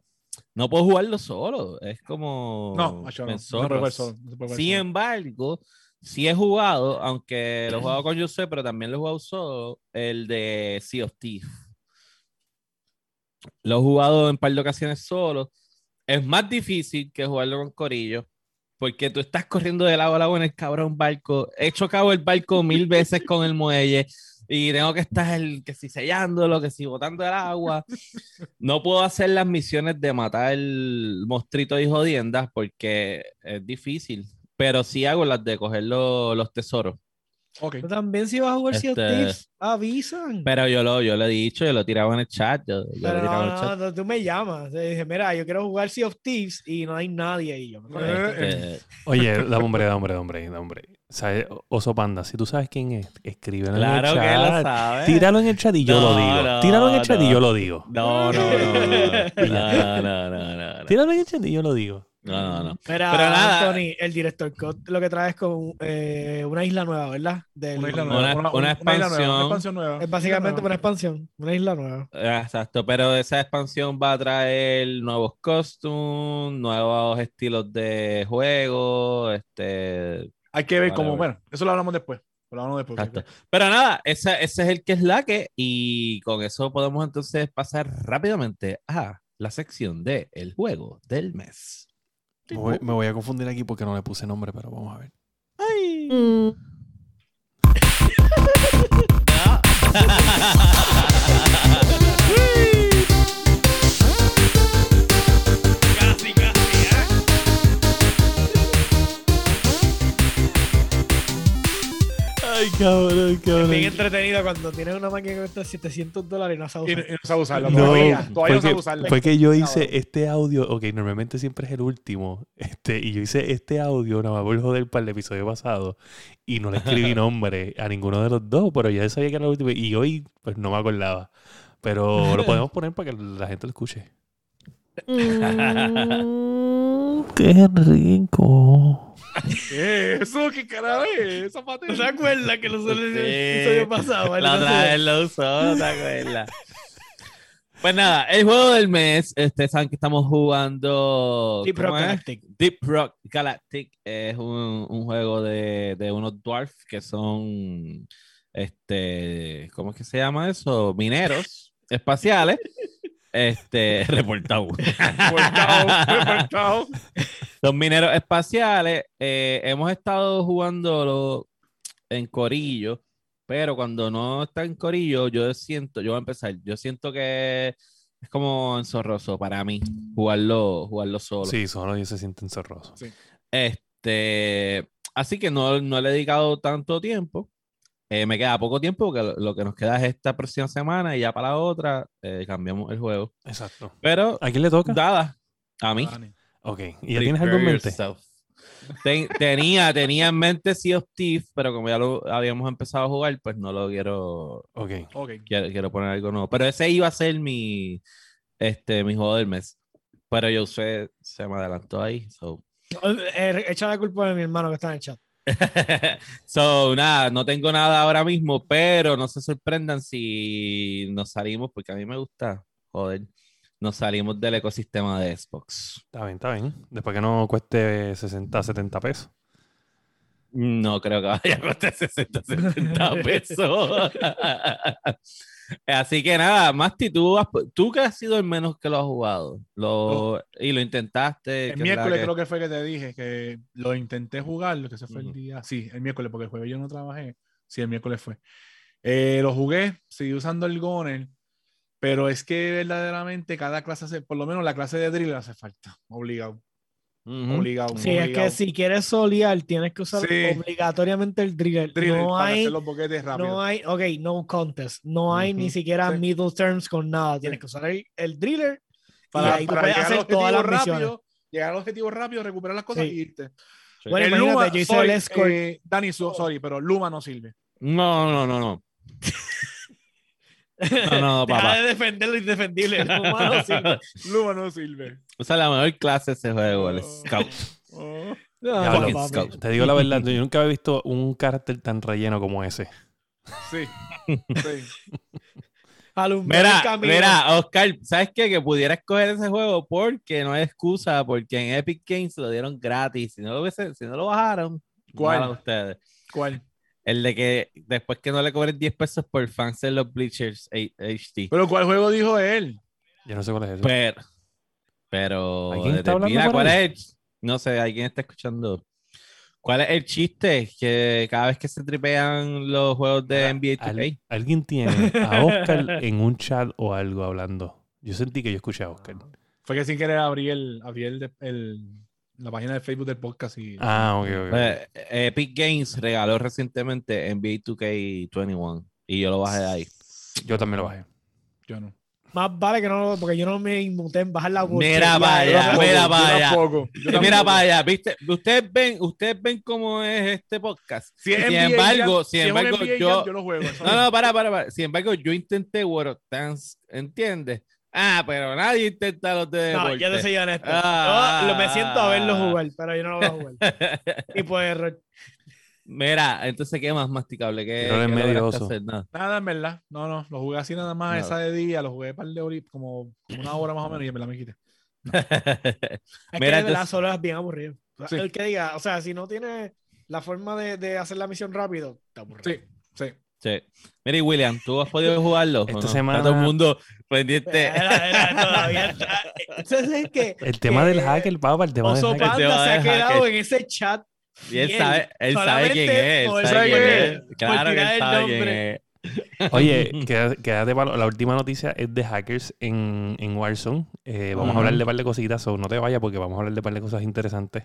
no puedo jugarlo solo. Es como. No, macho, no. No se puede solo, no se puede jugar Sin solo. embargo, sí he jugado, aunque lo he jugado con José, pero también lo he jugado solo, el de Sea of Thieves. Lo he jugado en par de ocasiones solo. Es más difícil que jugarlo con Corillo, porque tú estás corriendo de lado a lado en el cabrón barco. He chocado el barco mil veces con el muelle y tengo que estar que si sellándolo, que si botando el agua. No puedo hacer las misiones de matar el monstruito y jodiendas porque es difícil, pero sí hago las de coger lo- los tesoros. Ok. Tú también si vas a jugar Sea of Este- Thieves, avisan. Pero yo lo, yo lo he dicho, yo lo he tirado en el chat. Yo, yo Pero tirado en no, el no, chat. no, tú me llamas. Te dije, mira, yo quiero jugar Sea of Thieves y no hay nadie ahí. Yo me. Este, Oye, da hombre, da hombre, da hombre, da hombre. Eh, Oso Panda, si tú sabes quién es, escríbelo en el chat. Tíralo en el chat y yo lo digo. No, Tíralo en el chat no. y yo lo digo. No, no, no. no, no, no, Tíralo en el chat y yo lo digo. No, no, no. Pero, Pero nada. Anthony, el director lo que trae es con eh, una isla nueva, ¿verdad? Del, una, isla nueva, una, expansión. Isla nueva, una expansión nueva. Es básicamente una expansión, una isla nueva. Ah, exacto. Pero esa expansión va a traer nuevos costumes, nuevos estilos de juego, este hay que ver Vale, cómo. Bueno, eso lo hablamos después. Lo hablamos después. Exacto. Pero nada, ese, ese es el que es la que, y con eso podemos entonces pasar rápidamente a la sección de el juego del mes. Me voy, me voy a confundir aquí porque no le puse nombre, pero vamos a ver. Casi, Ay, cabrón, Es cabrón. bien entretenido cuando tienes una máquina que cuesta 700 dólares y no sabes Y, y usar. no todavía. Todavía no fue sabe que, usarlo. fue que yo Cabrón. hice este audio, ok, normalmente siempre es el último, este, y yo hice este audio nada más por joder para el episodio pasado, y no le escribí nombre a ninguno de los dos, pero ya sabía que era el último, y hoy pues no me acordaba. Pero lo podemos poner para que la gente lo escuche. ¡Qué rico! ¿Qué es eso? ¿Qué carajo es? Esa ¿No patente. se acuerdan que lo el Sí. episodio pasado? La otra vez lo usó, ¿no te acuerdas? Pues nada, el juego del mes, ustedes saben que estamos jugando Deep ¿cómo Rock es? Galactic. Deep Rock Galactic es un, un juego de, de unos dwarfs que son, este, ¿cómo es que se llama eso? Mineros espaciales. Este, reportado. Reportado, reportado. Son mineros espaciales. eh, hemos estado jugándolo en Corillo, pero cuando no está en Corillo, yo siento, yo voy a empezar, yo siento que es como enzorroso para mí jugarlo, jugarlo solo. Sí, solo ellos se sienten zorrosos. Este, así que no, no le he dedicado tanto tiempo. Eh, me queda poco tiempo porque lo, lo que nos queda es esta próxima semana y ya para la otra eh, cambiamos el juego. Exacto. Pero, ¿A quién le toca? dada, a mí. Dani. Ok. ¿Y ya tienes algo en mente? yourself. Tenía, tenía en mente Sea of Thieves, pero como ya lo habíamos empezado a jugar, pues no lo quiero, Ok. Ok. quiero, quiero poner algo nuevo. Pero ese iba a ser mi, este, mi juego del mes. Pero yo sé, se me adelantó ahí. So, Eh, Echa la culpa de mi hermano que está en el chat. so nada, no tengo nada ahora mismo, pero no se sorprendan si nos salimos, porque a mí me gusta, joder, nos salimos del ecosistema de Xbox. Está bien, está bien. Después que no cueste 60, 70 pesos. No creo que vaya a costar 60, 70 pesos. Así que nada, Masti, tú, has- tú que has sido el menos que lo has jugado lo, y lo intentaste. El que miércoles que- creo que fue que te dije que lo intenté jugar, lo que se fue Ujú. el día. Sí, el miércoles, porque el jueves yo no trabajé. Sí, el miércoles fue. Eh, lo jugué, seguí usando el Goner, pero es que verdaderamente cada clase, hace, por lo menos la clase de drill hace falta, obligado. Ujú. Obligado. Sí, es que obligado. si quieres solear, tienes que usar Sí. obligatoriamente el driller. Driller no hay, los boquetes rápido. no hay, ok, no contest. No hay ni siquiera Sí. middle terms con nada. Tienes que usar el, el driller para, ahí tú para puedes hacer todas las rápido, misiones. llegar al objetivo rápido, recuperar las cosas Sí. y irte. Sí. Bueno, El imagínate, Luma, yo hice sorry, el escort. eh, Dani, so- sorry, pero Luma no sirve. No, no, no, no. No, no, Deja papá. de defender lo indefendible. No, mano, sí. Luma no sirve. Usa la mejor clase de ese juego, el Oh. Scout. Oh. No, no. Scout. Te digo la verdad, yo nunca había visto un carácter tan relleno como ese. Sí. sí. Mira, camino. mira, Oscar, ¿sabes qué? Que pudiera escoger ese juego porque no hay excusa, porque en Epic Games lo dieron gratis. Si no lo, hubiese- si no lo bajaron, ¿Cuál? ustedes. ¿Cuál? El de que después que no le cobren 10 pesos por fans de los Bleachers HD. ¿Pero cuál juego dijo él? Yo no sé cuál es eso. Pero, pero, ¿Alguien está determina hablando por cuál ahí? es el- no sé, alguien está escuchando. ¿Cuál es el chiste? Que cada vez que se tripean los juegos de NBA 2K. Alguien tiene a Oscar en un chat o algo hablando. Yo sentí que yo escuché a Oscar. Fue que sin querer abrí, el, abrí el, el- la página de Facebook del podcast y... Ah, ok, ok. Eh, Epic Games regaló recientemente NBA 2K21 y yo lo bajé de ahí. Yo también lo bajé. Yo no. Más vale que no, porque yo no me inmuté en bajar la Mira para allá, Yo mira para allá. yo Mira para allá, ¿viste? Ustedes ven, ustedes ven cómo es este podcast. Si es Sin NBA embargo, sin si embargo, yo- juego. No, no, para, para, para. Sin embargo, yo intenté World of Dance, ¿entiendes? Ah, pero nadie intenta los de No, deporte. yo te soy honesto. Ah. Yo lo- me siento a verlo jugar, pero yo no lo voy a jugar. Y por error. Mira, entonces, ¿qué más masticable? ¿Qué, Pero eres qué medio lograste oso. hacer? Nada. Nada, en verdad. No, no. Lo jugué así nada más No. esa de día. Lo jugué para el de horitas, como una hora más o menos y en verdad me quité. Es Mira, que de verdad entonces- solo es bien aburrido. Sí. El que diga, o sea, si no tiene la forma de, de hacer la misión rápido, está aburrido. Sí, sí. Sí. Mira, y William, ¿tú has podido jugarlo? Esta no? Está semana- todo el mundo pendiente. Era- era todavía está- Entonces es que El tema del hacker, papá, el tema del hacker. Panda se ha quedado hacker. en ese chat. Y él sabe, él sabe quién es. Él sabe quién ¿sabe es. Claro que él sabe quién nombre. es. Oye, queda- quédate palo. La última noticia es de hackers en, en Warzone. Eh, vamos a hablar de un par de cositas, o no te vayas porque vamos a hablar de un par de cosas interesantes.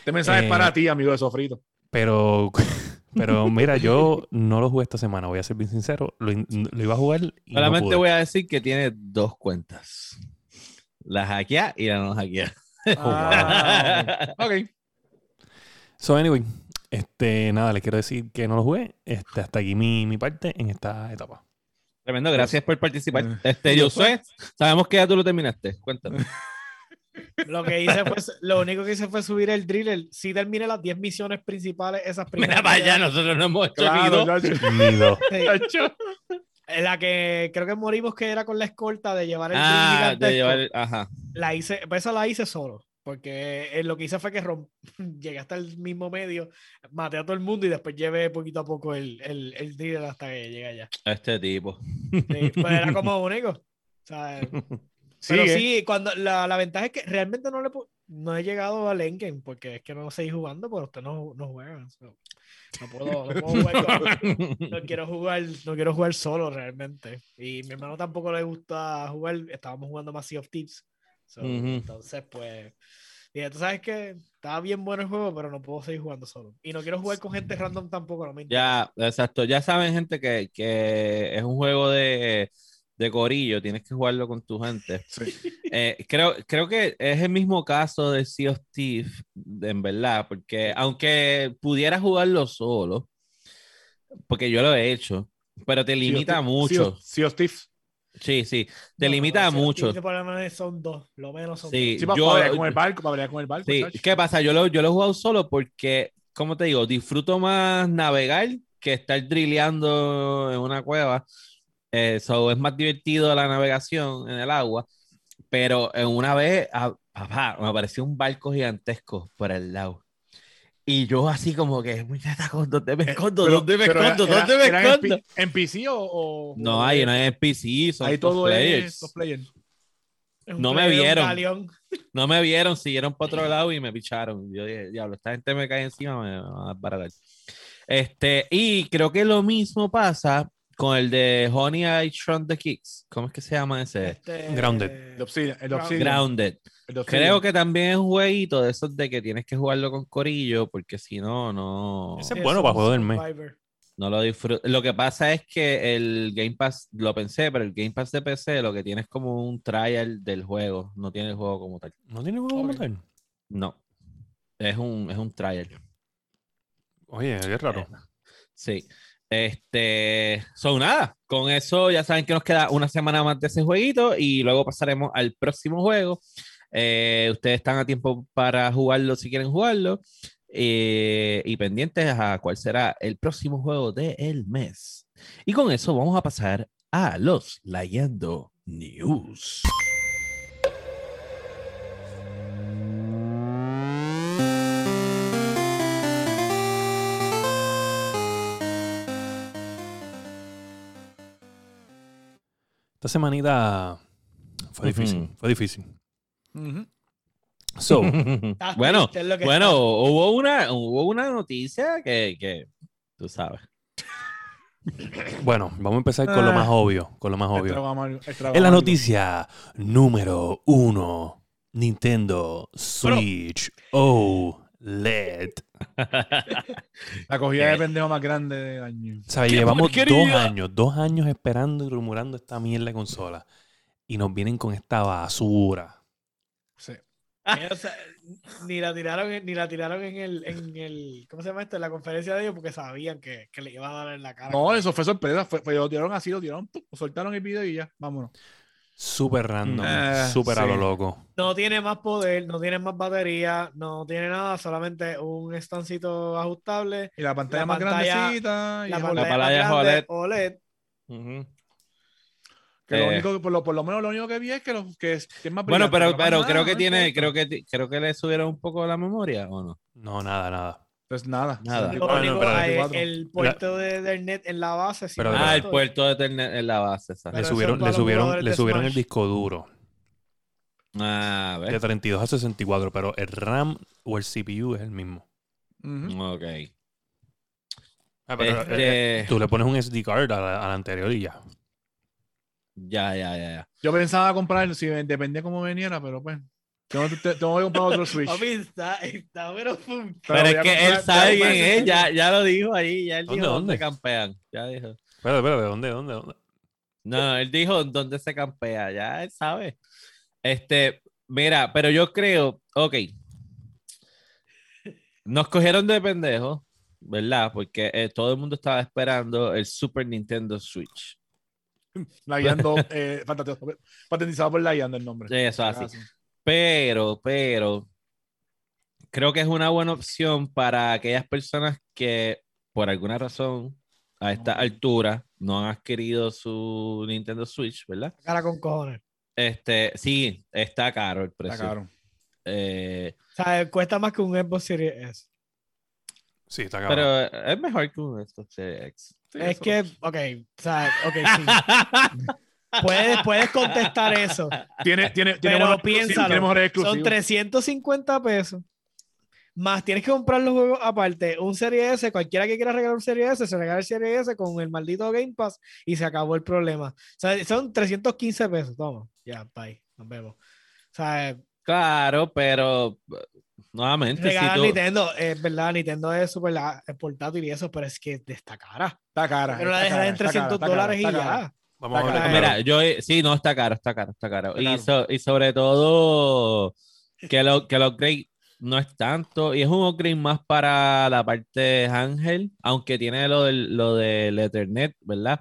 Este mensaje Eh, es para ti, amigo de Sofrito. Pero Pero mira, yo no lo jugué esta semana, voy a ser bien sincero. Lo, iba a jugar y no Solamente pude. voy a decir que tiene dos cuentas. La hackea y la no hackea. Ah, ok. Ok. So, anyway, este, nada, les quiero decir que no lo jugué. Este, hasta aquí mi, mi parte en esta etapa. Tremendo, gracias por participar. Eh, Este, yo sé, sabemos que ya tú lo terminaste. Cuéntame. Lo que hice fue, lo único que hice fue subir el driller. Sí terminé las 10 misiones principales, esas primeras. Mira para que allá, eran- nosotros no hemos hecho Claro, ni dos. chacho, Ni dos. sí, chacho. en la que creo que morimos que era con la escolta de llevar el Ah, de llevar, ajá. La hice, pues esa la hice solo. Porque eh, lo que hice fue que rom- llegué hasta el mismo medio, maté a todo el mundo y después llevé poquito a poco el, el, el driller hasta que llegué allá. Este tipo. Sí, pues era como único. O sea, Pero Sigue. sí, cuando la, la ventaja es que realmente no le no he llegado al endgame porque es que no seguí jugando, pero usted no, no juega. so, no puedo, no puedo jugar. No quiero jugar, no quiero jugar solo realmente. Y mi hermano tampoco le gusta jugar. Estábamos jugando más Sea of Thieves. So, Ujú. Entonces, pues. Dije, tú sabes que estaba bien bueno el juego, pero no puedo seguir jugando solo. Y no quiero jugar con gente random tampoco, no me interesa. Ya, exacto. Ya saben, gente, que, que es un juego de, de corillo. Tienes que jugarlo con tu gente. Sí. Eh, creo, creo que es el mismo caso de Sea of Thieves, en verdad, porque aunque pudiera jugarlo solo, porque yo lo he hecho, pero te limita mucho. Sea of. Sí, sí, te No, limita no, mucho. Thieves por lo menos son dos, lo menos son Sí, dos. Sí, para Yo- pelear con el barco, para con el barco. Sí. ¿qué pasa? Yo lo, yo lo he jugado solo porque, como te digo, disfruto más navegar que estar drilleando en una cueva. Eh, so, es más divertido la navegación en el agua. Pero en una vez, papá, me apareció un barco gigantesco por el lado. Y yo así como que, muñeca, ¿dónde me Eh, escondo? ¿Dónde me escondo? ¿Dónde me en escondo? ¿En PC o...? o- No hay, no hay NPC, son Ahí todos todo players. es players. Es no me plebe, un vieron. No me vieron, siguieron para otro lado y me picharon. Yo dije, diablo, esta gente me cae encima, me va a desbaratar. Este, y creo que lo mismo pasa con el de Honey I Shrunk the Kicks. ¿Cómo es que se llama ese? Este, Grounded. El Obsidian. El Ground- Obsidian, Grounded. el Obsidian. Creo que también es un jueguito de esos de que tienes que jugarlo con corillo, porque si no, no, Ese- es bueno para juego del mes. No lo disfruto. Lo que pasa es que el Game Pass, lo pensé, pero el Game Pass de PC lo que tiene es como un trial del juego, no tiene el juego como tal. ¿No tiene juego como tal? No, es un, es un trial. Oye, qué raro. Sí. Este, son nada. Con eso ya saben que nos queda una semana más de ese jueguito y luego pasaremos al próximo juego. Eh, ustedes están a tiempo para jugarlo si quieren jugarlo. Eh, y pendientes a cuál será el próximo juego del mes. Y con eso vamos a pasar a los Leyendo News. Esta semanita fue difícil. Fue difícil. So, Estás bueno, bueno, está. hubo una, hubo una noticia que, que tú sabes. bueno, vamos a empezar con lo más obvio. Con lo más obvio. Extra En la noticia número uno, Nintendo Switch OLED. La cogida de pendejo más grande del año. O sea, ¡Qué llevamos dos años, dos años esperando y rumorando esta mierda de consola. Y nos vienen con esta basura. Sí. Mira, o sea, ni la tiraron, en- ni la tiraron en el, en el, ¿cómo se llama esto? En la conferencia de ellos porque sabían que, que le iban a dar en la cara. No, eso fue sorpresa. Fue, fue- lo tiraron así, lo tiraron, ¡pum! soltaron el video y ya, vámonos. Súper random, Eh, súper a lo loco. No tiene más poder, no tiene más batería, no tiene nada, solamente un estancito ajustable. Y la pantalla La más pantalla- grandecita. y La es pantalla, pantalla más grande, OLED. OLED. Que lo Eh. único, que- por lo, por lo menos lo único que vi es que, lo, que, es, que es más Bueno, pero, pero nada, creo que no tiene, importa. creo que, creo que le subieron un poco la memoria, ¿o no? No, nada, nada. Pues nada. Nada. Lo Bueno, único, pero- hay- 24. el puerto de, del net en la base. sí Pero- me Ah, el puerto de Ethernet en la base. Le subieron, le subieron, le de subieron el disco duro Ah, de ¿ves? 32 a 64, pero el RAM o el CPU es el mismo. Ujú. Ok. Ah, pero, Este, eh, tú le pones un SD card a la, a la anterior y ya. Ya, ya, ya, ya. Yo pensaba comprar, si dependía cómo veniera, pero pues. Tengo, te- tengo que comprar otro Switch. Papi, está, está, pero. Pero Pero es que comprar- él sabe quién es, ya, ya lo dijo ahí, ya él ¿Dónde, dijo dónde campean. Ya dijo. Espérate, espérate, ¿dónde, dónde, dónde? No, él dijo dónde se campea, ya él sabe. Este, mira, pero yo creo, ok. Nos cogieron de pendejos, ¿verdad? Porque eh, todo el mundo estaba esperando el Super Nintendo Switch. Layando, eh, patentizado- patentizado por Layando el nombre. Eso así. Pero, pero, creo que es una buena opción para aquellas personas que, por alguna razón, a esta altura, no han adquirido su Nintendo Switch, ¿verdad? Cara con cojones. Este, sí, está caro el precio. Está caro. Eh, O sea, cuesta más que un Xbox Series S. Sí, está cabrón. pero es mejor que un Xbox Series X. Sí, es eso- que, ok, o sea, ok, sí. Puedes, puedes contestar eso. Tiene, tiene, tiene, Pero piénsalo, tiene mejores Son exclusivos. 350 pesos. Más tienes que comprar los juegos aparte. Un Serie S, cualquiera que quiera regalar un Serie S, se regala el Serie S con el maldito Game Pass y se acabó el problema. O sea, son 315 pesos. Toma, ya, bye. Nos vemos. O sea, Claro, pero nuevamente, si regalar tú- Nintendo, es verdad, Nintendo es súper es portátil y eso, pero es que está cara. Está cara. Pero la dejas cara, en está cara, 300 está cara, dólares y está ya. cara. Vamos a Está ver. caro. Mira, yo, sí, no, está caro, está caro, está caro. Está Y, caro. so- y sobre todo que lo que el upgrade no es tanto, y es un upgrade más para la parte Ángel, aunque tiene lo del, lo del Ethernet, ¿verdad?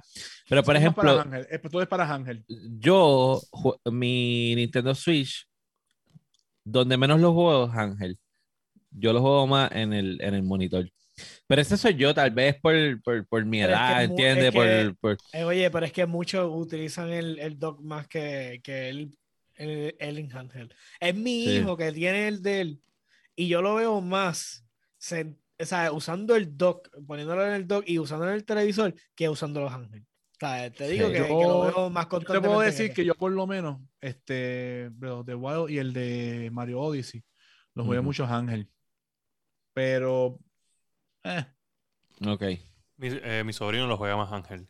Pero por para ejemplo, Ángel, es- todo es para Ángel. yo, mi Nintendo Switch, donde menos lo juego es Ángel. Yo lo juego más en el, en el monitor. Pero ese soy yo, tal vez por, por, por mi Pero edad, es ¿entiendes? es que- Por, por- Eh, oye, pero es que muchos utilizan el, el dock más que, que el, el, el en handheld. Es mi Sí. hijo que tiene el de él y yo lo veo más o sea, usando el dock, poniéndolo en el dock y usando en el televisor que usando los handheld. O sea, te digo Sí. que, Yo- que lo veo más te puedo decir que yo por lo menos, este, the Wild y el de Mario Odyssey, los jugué Ujú. muchos Ángel. Pero, eh, Ok. Mi, eh, mi sobrino lo juega más Ángel.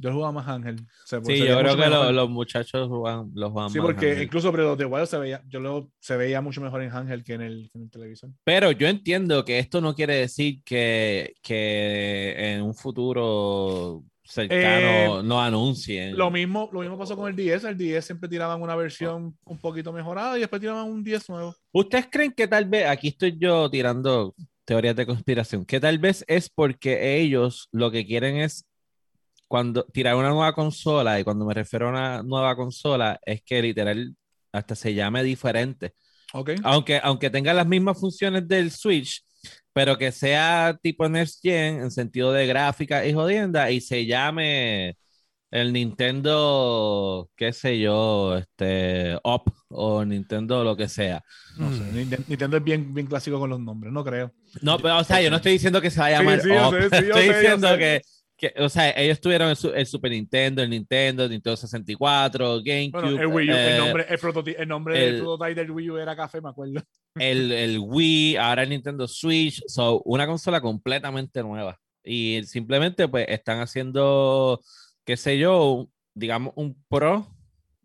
yo jugaba más Ángel. O sea, Sí, yo creo que lo- los muchachos juegan, los juegan Sí, más porque Ángel. incluso Breath of the Wild se veía, yo lo, se veía mucho mejor en Ángel que en el, en el televisor. Pero yo entiendo que esto no quiere decir que, que en un futuro cercano Eh, no anuncien. Lo mismo, lo mismo pasó con el 10. El 10 siempre tiraban una versión un poquito mejorada y después tiraban un 10 nuevo. ¿Ustedes creen que tal vez, aquí estoy yo tirando teorías de conspiración, que tal vez es porque ellos lo que quieren es cuando tirar una nueva consola, y cuando me refiero a una nueva consola, es que literal hasta se llame diferente. ¿Ok? Aunque, aunque tenga las mismas funciones del Switch, pero que sea tipo Next Gen en sentido de gráfica y jodienda y se llame el Nintendo, qué sé yo, este, Up o Nintendo lo que sea. No sé. Mm. Nintendo- Nintendo es bien, bien clásico con los nombres, no creo. No, pero o sea, yo no estoy diciendo que se vaya a Sí, llamar sí, yo Up. sé, sí, estoy sé, diciendo que, que, o sea, ellos tuvieron el, su- el Super Nintendo, el Nintendo, el Nintendo 64, GameCube, Bueno, el Wii U, el eh, nombre, el, prototi- el nombre del el- prototype del Wii U era café, me acuerdo. el, el Wii, ahora el Nintendo Switch, so, una consola completamente nueva. Y simplemente pues están haciendo, qué sé yo, digamos un Pro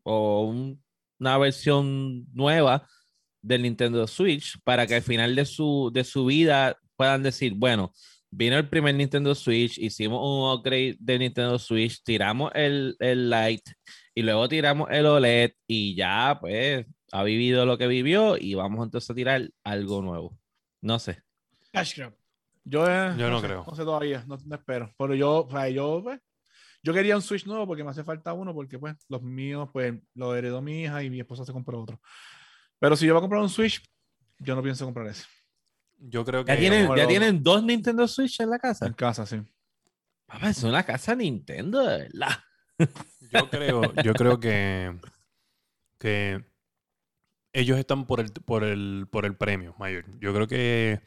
o un- una versión nueva del Nintendo Switch para que al final de su, de su vida puedan decir, bueno, vino el primer Nintendo Switch, hicimos un upgrade de Nintendo Switch, tiramos el, el Lite y luego tiramos el OLED y ya pues ha vivido lo que vivió y vamos entonces a tirar algo nuevo. No sé. Cash grab. Yo, eh, Yo no sé, creo. No sé todavía, no, no espero. Pero yo, o sea, yo, pues, yo quería un Switch nuevo porque me hace falta uno, porque pues los míos, pues, lo heredó mi hija y mi esposa se compró otro. Pero si yo voy a comprar un Switch, yo no pienso comprar ese. Yo creo que. ¿Ya tienen, ya tienen dos Nintendo Switch en la En casa? casa, sí. Papá, es una casa Nintendo, de verdad. Yo creo, yo creo que, que ellos están por el, por el, por el premio mayor. Yo creo que,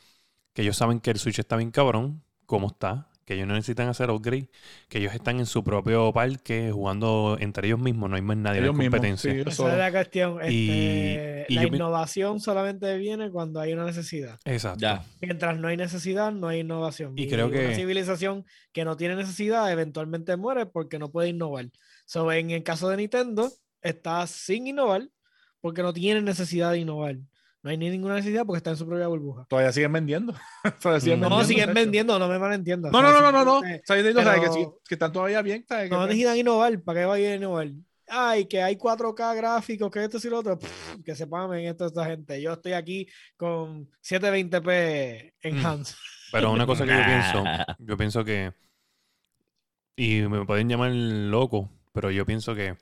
que ellos saben que el Switch está bien cabrón, cómo está, que ellos no necesitan hacer upgrade, que ellos están en su propio parque jugando entre ellos mismos, no hay más nadie, no hay Ellos mismos, competencia. sí, Esa es la cuestión. Y- este, y la innovación solamente viene cuando hay una necesidad. Exacto. Ya. Mientras no hay necesidad, no hay innovación. Y creo una que- civilización que no tiene necesidad eventualmente muere porque no puede innovar. So, en el caso de Nintendo, está sin innovar porque no tienen necesidad de innovar. No hay ni ninguna necesidad porque está en su propia burbuja. Todavía siguen vendiendo. Todavía siguen Mm. No, vendiendo, siguen vendiendo, no me malentiendas. No, no, no, no, no, que, pero- sí- que están todavía bien. ¿sabes? Que No pues- necesitan innovar. ¿Para qué va a ir a innovar? Ay, que hay 4K gráficos, que esto y lo otro. Pff, que se pamen esto esta gente. Yo estoy aquí con 720p enhanced. Pero una cosa que yo pienso, yo pienso que, y me pueden llamar loco, pero yo pienso que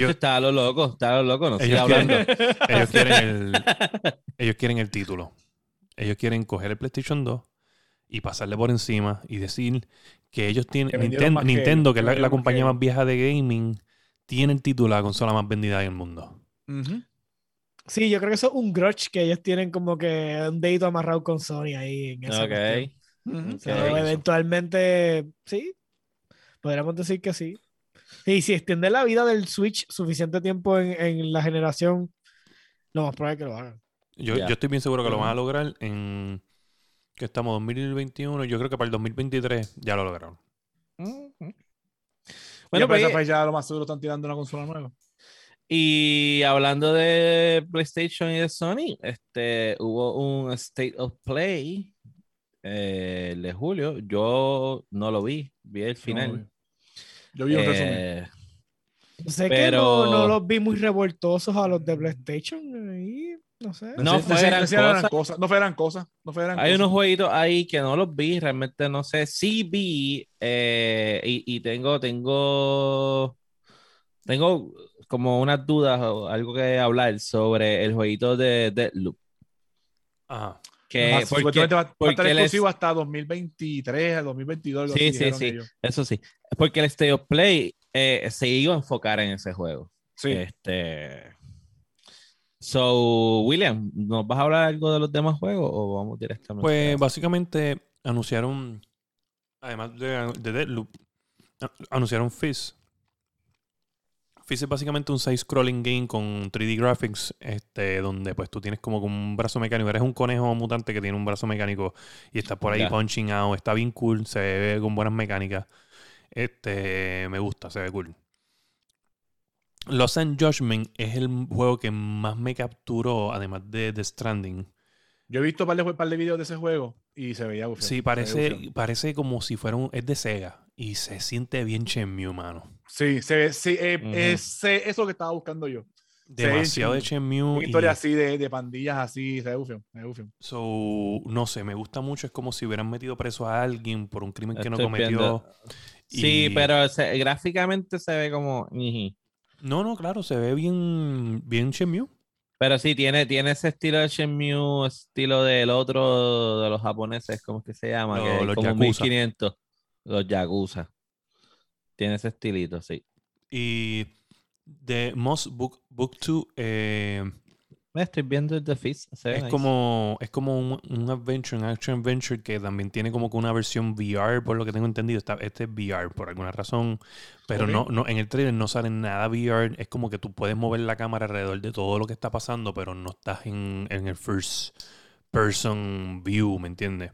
Yo- está a lo loco, está a lo loco, no sigue Ellos hablando. ellos quieren el, ellos quieren el título. Ellos quieren coger el PlayStation 2 y pasarle por encima y decir que ellos tienen Que Nintendo, que es la, la vendieron más que compañía más vieja de gaming, tiene el título de la consola más vendida del mundo. Sí, yo creo que eso es un grudge que ellos tienen como que un dedito amarrado con Sony ahí en esa Ok. eventualmente, sí, podríamos decir que sí. Y si extiende la vida del Switch suficiente tiempo en, en la generación, lo más probable es que lo hagan. Yo, yo estoy bien seguro que lo van a lograr en que estamos 2021, yo creo que para el 2023 ya lo lograron. Bueno, Bueno, pues, pues, ya lo más seguro están tirando una consola nueva. y hablando de PlayStation y de Sony, este, hubo un State of Play eh, el de julio. Yo no lo vi, vi el final. Yo vi un resumen. Eh, Sé Pero- que no, no los vi muy revoltosos a los de PlayStation. Y, no sé. no sé- fue sé- gran sé eran cosa. cosas. No fue gran cosa. No fue gran Hay cosa. unos jueguitos ahí que no los vi, realmente no sé. Sí vi eh, y, y tengo, tengo, tengo como unas dudas o algo que hablar sobre el jueguito de Deadloop. Ajá. Que, porque- supuestamente va, va a estar les- exclusivo hasta 2023, a 2022. algo Sí, sí, sí. ellos. eso sí. Porque el State of Play eh, se iba a enfocar en ese juego. Sí. Este. So, William, ¿nos vas a hablar algo de los demás juegos o vamos directamente? Pues básicamente anunciaron, además de, de Deadloop, anunciaron Fizz. Fizz es básicamente un side-scrolling game con 3D graphics, este, donde pues tú tienes como un brazo mecánico, eres un conejo mutante que tiene un brazo mecánico y estás por ahí Ya. punching out, está bien cool, se ve con buenas mecánicas. Este, me gusta, se ve cool. Lost and Judgment es el juego que más me capturó, además de The Stranding. Yo he visto un par de, par de videos de ese juego y se veía bufio. Sí, parece, parece como si fuera un. Es de Sega. Y se siente bien Shenmue, mano. Sí, se ve- sí, eh, eso es lo que estaba buscando yo. Demasiado de Shenmue. Una y- historia así de, de pandillas así, se bufio, se ve bufio. So, no sé, me gusta mucho. Es como si hubieran metido preso a alguien por un crimen que no cometió. Sí, pero se- gráficamente se ve como. No, no, claro, se ve bien, bien Shenmue. Pero sí, tiene, tiene ese estilo de Shenmue, estilo del otro de los japoneses, ¿cómo es que se llama? Lo- que es los como Yakuza. 1500. Los Yakuza. Tiene ese estilito, sí. Y de Moss Book, Book 2 eh, Me estoy viendo el The Fist. es, nice. como, es como un, un adventure, un action adventure que también tiene como que una versión VR, por lo que tengo entendido. Está, este es VR por alguna razón. Pero no, no, en el trailer no sale nada VR. Es como que tú puedes mover la cámara alrededor de todo lo que está pasando, pero no estás en, en el first person view, ¿me entiendes?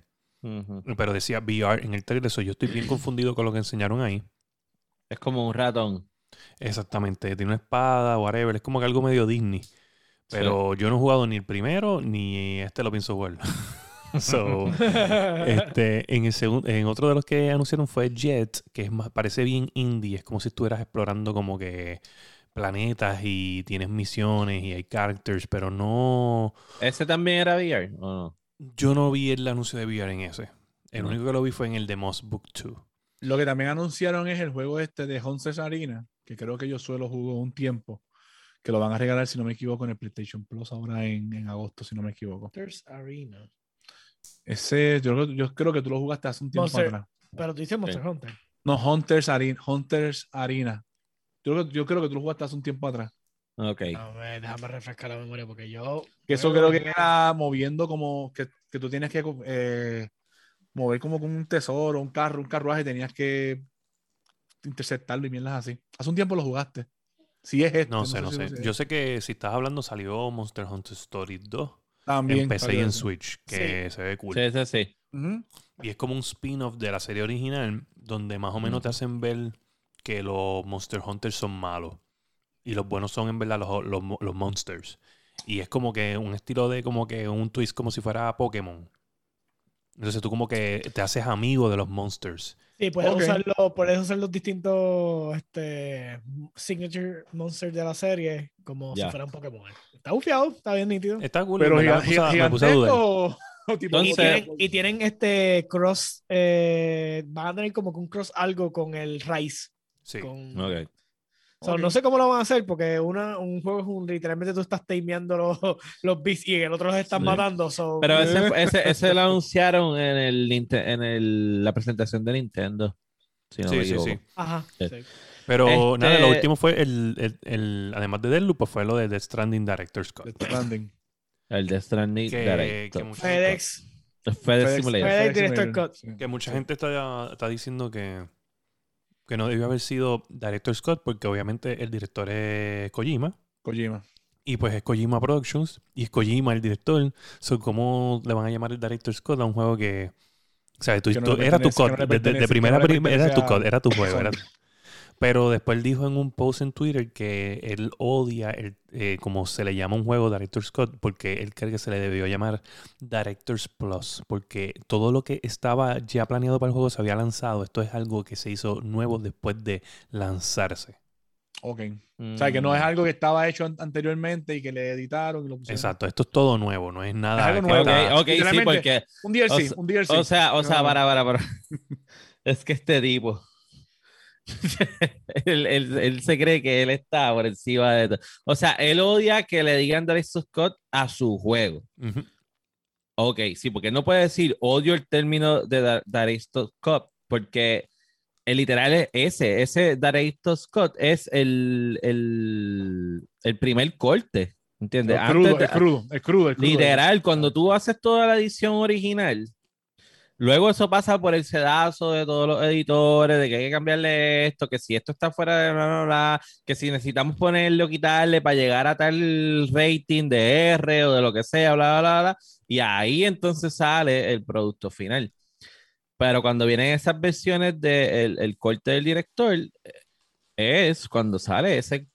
Pero decía VR en el trailer, so yo estoy bien confundido con lo que enseñaron ahí. Es como un ratón. Exactamente, tiene una espada, whatever. Es como que algo medio Disney. Pero yo no he jugado ni el primero, ni este lo pienso jugar. so, este, en, el segun- en otro de los que anunciaron fue Jet, que es más, parece bien indie. Es como si estuvieras explorando como que planetas y tienes misiones y hay characters, pero no. ¿Ese también era VR o no? Yo no vi el anuncio de VR en ese. El único que lo vi fue en el de Moss Book 2. Lo que también anunciaron es el juego este de Hunters Arena, que creo que yo suelo jugar un tiempo, que lo van a regalar, si no me equivoco, en el PlayStation Plus ahora en, en agosto, si no me equivoco. Monsters Arena. Ese, yo, creo- yo creo que tú lo jugaste hace un tiempo Monster- atrás. Pero tú dices Monster Hunter. No, Hunters Arena. Hunters Arena. Yo, creo que- yo creo que tú lo jugaste hace un tiempo atrás. Ok. A ver, déjame refrescar la memoria porque yo. Que eso creo que era moviendo como que, que tú tienes que eh, mover como con un tesoro, un carro, un carruaje, tenías que interceptarlo y mierdas así. Hace un tiempo lo jugaste. Si es este. No sé, no sé. Yo sé que si estás hablando salió Monster Hunter Story 2 También. en PC y en. Switch, que se ve cool. Sí, sí, sí. Y es como un spin-off de la serie original, donde más o menos te hacen ver que los Monster Hunters son malos. y los buenos son en verdad los, los monsters. Y es como que un estilo de como que un twist como si fuera Pokémon. Entonces tú como que te haces amigo de los monsters. Sí, puedes, Ok. usarlo, puedes usar los distintos este, signature monsters de la serie como Ya. si fueran Pokémon. Está bufiado, está bien nítido. Está cool. Pero me puse a- me puse a dudar. o, o tipo Y tienen, y tienen este cross, eh, van a tener como que un cross algo con el raíz. Sí. Con, Ok. So. No sé cómo lo van a hacer porque una, un juego es un literalmente tú estás tameando los, los beats y el otro los estás Sí. matando. so- Pero ese, ese, ese lo anunciaron en, el, en el, la presentación de Nintendo. Si no me Sí, sí, equivoco. sí. Ajá, Sí. sí. Pero Este- nada, lo último fue el, el, el- además de Deathloop, pues fue lo de Death Stranding Director's Cut. Death Stranding. El de Stranding Que- Director. que FedEx. FedEx FedEx- Simulator. FedEx Director sí. Que mucha Sí. gente está, está diciendo que, que no debió haber sido Director Scott porque obviamente el director es Kojima Kojima. y pues es Kojima Productions y es Kojima el director. So, ¿Cómo le van a llamar el Director Scott a un juego que... O sea, tú- no tú- era tu le de- primera no era tu cut, era tu juego. era-. Pero después dijo en un post en Twitter que él odia, el, eh, como se le llama un juego, Director Scott, porque él cree que se le debió llamar Directors Plus, porque todo lo que estaba ya planeado para el juego se había lanzado. Esto es algo que se hizo nuevo después de lanzarse. Ok. Mm. O sea, que no es algo que estaba hecho an- anteriormente y que le editaron y lo pusieron. Exacto, esto es todo nuevo, no es nada. algo que nuevo. está- Ok, ok, sí, porque. Un DLC, O un DLC. O sea, o sea, para, para, para. Es que este tipo. él, él- él se cree que él está por encima de todo. O sea, él odia que le digan Director Scott a su juego. Ujú. Ok, sí, porque no puede decir odio el término de Dar- Director Scott, porque el literal es ese, ese Director Scott es el, el, el primer corte, ¿entiendes? es, crudo, Antes es crudo, es crudo, es crudo. Literal, cuando tú haces toda la edición original, luego eso pasa por el sedazo de todos los editores, de que hay que cambiarle esto, que si esto está fuera de bla, bla, bla, que si necesitamos ponerle o quitarle para llegar a tal rating de R o de lo que sea, bla, bla, bla, y ahí entonces sale el producto final. Pero cuando vienen esas versiones del el corte del director, eh, es cuando sale ese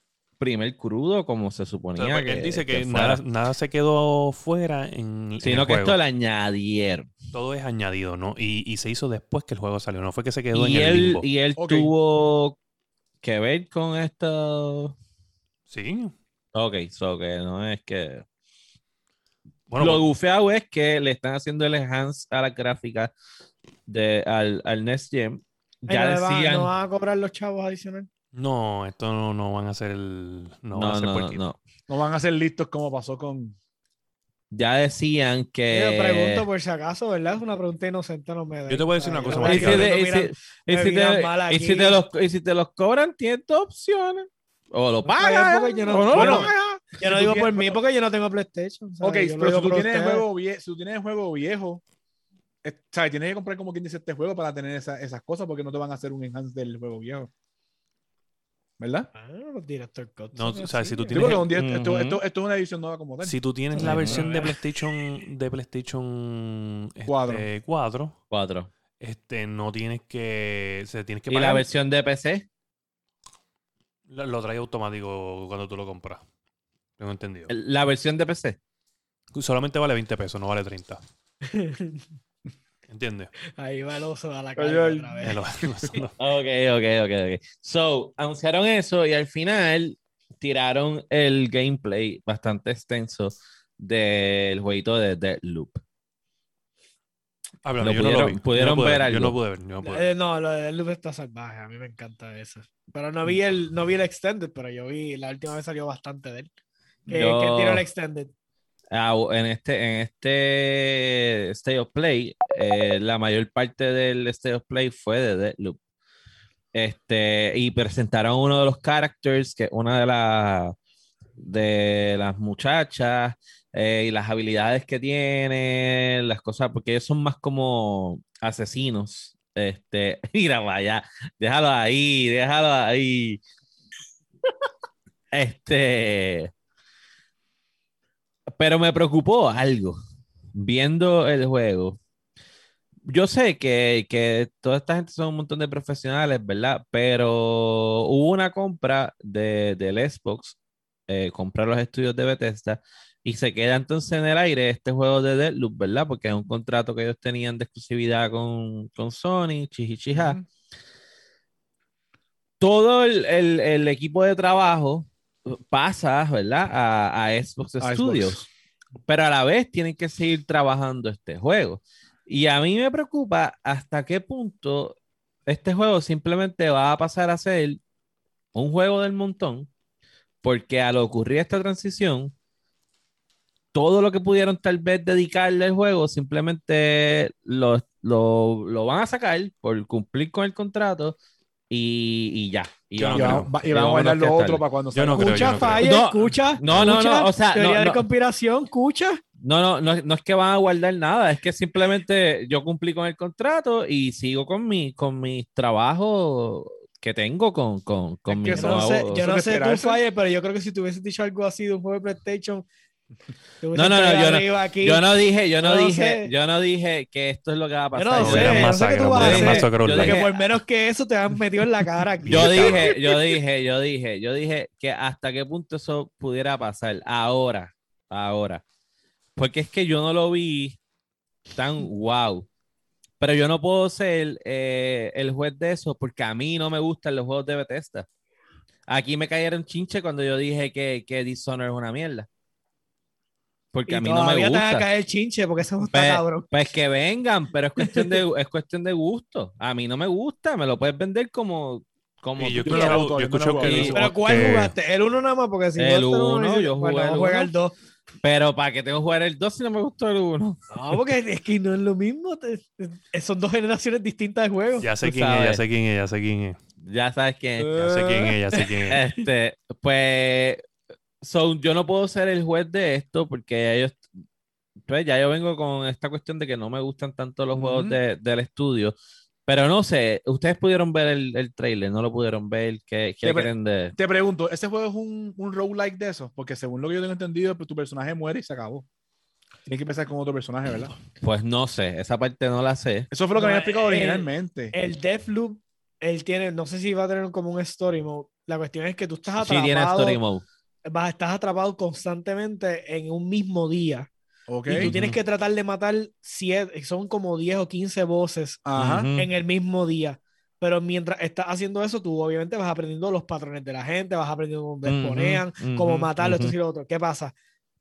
primer crudo como se suponía. porque él dice que, nada, nada se quedó fuera en, en Sino el que juego. esto le añadieron. Todo es añadido, ¿no? Y, y se hizo después que el juego salió, no fue que se quedó Y en el él, limbo. y él tuvo que ver con esto. Sí. Ok, so que no es que. Bueno, Lo pues, bufeado es que le están haciendo el enhance a la gráfica de, al, al Next Gen. Ay, Ya no, le van- decían. no van a cobrar los chavos adicional. No, esto no, no van a ser el. No, No, van a ser no, no. No van a ser listos como pasó con. Ya decían Yo que. pregunto por si acaso, ¿verdad? Es una pregunta inocente, no me da. Yo te voy a decir una cosa, Ay, Y si, te- los, y si te los cobran, tienes dos opciones. O lo pagas. porque yo no- o no bueno, lo pagas. Yo no Si digo por mí porque yo no tengo PlayStation. Ok, ¿sabes? Yo lo pero si tú tienes el juego viejo, si tú tienes el juego viejo, es- ¿sabes? Tienes que comprar como quien dice este juego para tener esa- esas cosas porque no te van a hacer un enhance del juego viejo. ¿Verdad? Ah, los Director Cut No, o sea, así. si tú tienes un día- esto, esto- esto es una edición nueva como tal. Si tú tienes la versión de PlayStation de PlayStation este, Cuatro. 4, Cuatro. este, no tienes que. Se tienes que ¿Y la pagar. versión de PC? Lo, lo trae automático cuando tú lo compras. Tengo entendido. La versión de PC. Solamente vale 20 pesos, no vale 30. ¿Entiendes? Ahí va el oso a la calle ay. otra vez. Ok, ok, ok, ok. So, anunciaron eso y al final tiraron el gameplay bastante extenso del jueguito de Deadloop. Háblame, Lo yo no lo pudieron- vi. pudieron yo no pude ver Yo no algo. pude ver. yo no pude ver. Eh, no, lo de Loop está salvaje. A mí me encanta eso. Pero no vi el, no vi el Extended, pero yo vi, la última vez salió bastante de él. ¿Qué, Yo- qué tiró el Extended? Ah, en este, en este State of Play, eh, la mayor parte del State of Play fue de Deadloop. Este, y presentaron uno de los characters, que es una de las de las muchachas, eh, y las habilidades que tiene, las cosas, porque ellos son más como asesinos. Este, mira, vaya, déjalo ahí, déjalo ahí. Este, pero me preocupó algo viendo el juego. yo sé que, que toda esta gente son un montón de profesionales, ¿verdad? Pero hubo una compra de, del Xbox, eh, comprar los estudios de Bethesda, y se queda entonces en el aire este juego de Deadloop, ¿verdad? Porque es un contrato que ellos tenían de exclusividad con, con Sony, chichichija. Ujú. Todo el, el- el equipo de trabajo pasa, ¿verdad? A, a Xbox A Xbox. Studios. Pero a la vez tienen que seguir trabajando este juego. Y a mí me preocupa hasta qué punto este juego simplemente va a pasar a ser un juego del montón, porque al ocurrir esta transición, todo lo que pudieron tal vez dedicarle al juego, simplemente lo, lo- lo van a sacar por cumplir con el contrato y, y ya. Y Yo vamos, va- y Y vamos a guardar lo otro para cuando Yo no Escucha, creo. falla, No, escucha. no, no, escucha, no, o sea, teoría no, de no. conspiración, escucha. No, no, no, no es que van a guardar nada, es que simplemente yo cumplí con el contrato y sigo con mi, con mis trabajos que tengo con, con, con Es mi no sé, yo no de sé tú, esperarse. Falle, pero yo creo que si tú hubieses dicho algo así de un juego de PlayStation. No, no, no, yo no-. Yo no dije, yo no, no dije, sé. yo no dije que esto es lo que va a pasar. no sé, yo no sé qué tú masacrado, vas a lo hubieran hacer. masacrado Yo online. Porque dije- por menos que eso te han metido en la cara aquí. Yo dije, yo dije, yo dije, yo dije que hasta qué punto eso pudiera pasar. Ahora, ahora. Porque es que yo no lo vi tan wow. Pero yo no puedo ser eh, el juez de eso porque a mí no me gustan los juegos de Bethesda. Aquí me cayeron chinche cuando yo dije que, que Dishonored es una mierda. Porque Y a mí no me todavía te va a gusta. caer chinche porque eso está Pues, cabrón. pues que vengan, pero es cuestión de, es cuestión de gusto. A mí no me gusta, me lo puedes vender como, como Y yo escuchado, yo escuchado que dice- Pero ¿cuál que- jugaste? ¿El uno nada más? Porque si El jugaste uno, dices, yo bueno, jugué el vamos a jugar uno. el 2. Pero para que tengo que jugar el 2 si no me gustó el 1. No, porque es que no es lo mismo. son dos generaciones distintas de juegos. Ya sé quién es, ya sé quién es, ya sé quién es. Ya sabes quién. es. Ya sé quién es, ya sé quién es. Este, pues, so, yo no puedo ser el juez de esto porque ellos, pues ya yo vengo con esta cuestión de que no me gustan tanto los juegos de- del estudio. Pero no sé, ustedes pudieron ver el, el trailer, no lo pudieron ver. ¿Qué, qué Te creen de.? Te pregunto, ¿ese juego es un, un roguelike de esos? Porque según lo que yo tengo entendido, pues, tu personaje muere y se acabó. Tienes que empezar con otro personaje, ¿verdad? Pues no sé, esa parte no la sé. Eso fue lo que No, me había explicado el- originalmente. El Deathloop, él tiene, no sé si va a tener como un story mode. La cuestión es que tú estás Sí, tiene atrapado, story mode. Vas, estás atrapado constantemente en un mismo día. ok. Y tú tienes que tratar de matar siete, son como 10 o 15 voces Ajá. En el mismo día. Pero mientras estás haciendo eso, tú obviamente vas aprendiendo los patrones de la gente, vas aprendiendo dónde Ujú, exponean, cómo ujú, matarlo, esto ujú. y lo otro. ¿Qué pasa?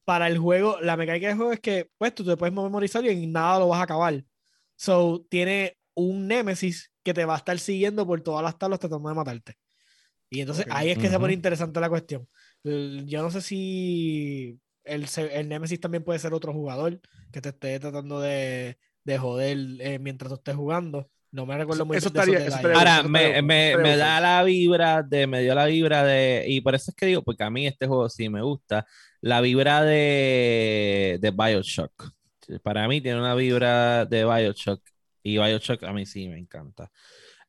Para el juego, la mecánica del juego es que pues tú te puedes memorizar y en nada lo vas a acabar. So, tiene un némesis que te va a estar siguiendo por todas las tablas tratando de matarte. Y entonces Ok. ahí es que se pone interesante la cuestión. Yo no sé si el, el némesis también puede ser otro jugador que te esté tratando de, de joder eh, mientras tú estés jugando. No me recuerdo muy Eso bien de estaría- eso detalles. estaría- Ahora, eso me, me, me da la vibra de, me dio la vibra de, y por eso es que digo, porque a mí este juego sí me gusta, la vibra de, de Bioshock. Para mí tiene una vibra de Bioshock y Bioshock a mí sí me encanta.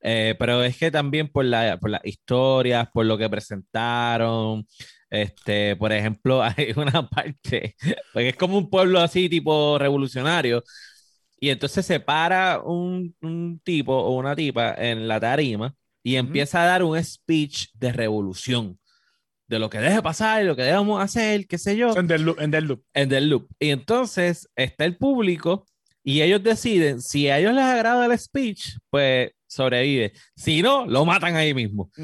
Eh, pero es que también por, la, por las historias, por lo que presentaron, este, por ejemplo, hay una parte, porque es como un pueblo así tipo revolucionario, y entonces se para un, un tipo o una tipa en la tarima y empieza a dar un speech de revolución, de lo que debe pasar y lo que debemos hacer, qué sé yo, En Deadloop. En Deadloop. en The Loop. Y entonces está el público y ellos deciden, si a ellos les agrada el speech, pues sobrevive. Si no, lo matan ahí mismo.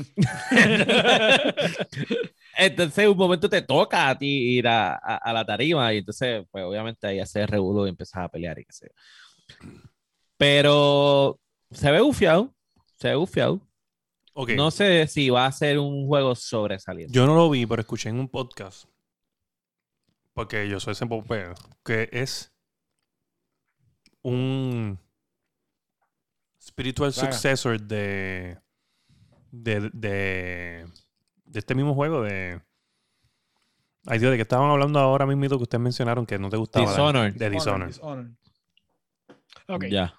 entonces, un momento te toca a ti ir a, a- a la tarima y entonces, pues obviamente ahí hace revuelo y empiezas a pelear y qué sé yo. Pero se ve bufiado, se ve bufiado. Ok. No sé si va a ser un juego sobresaliente. Yo no lo vi, pero escuché en un podcast. Porque yo soy ese popero. Que es un spiritual Saga. successor de, de, de, de este mismo juego de... Ay, Dios, ¿de qué estaban hablando ahora mismo que ustedes mencionaron que no te gustaba? Dishonored. De Dishonored. Dishonored. Ok. Ya.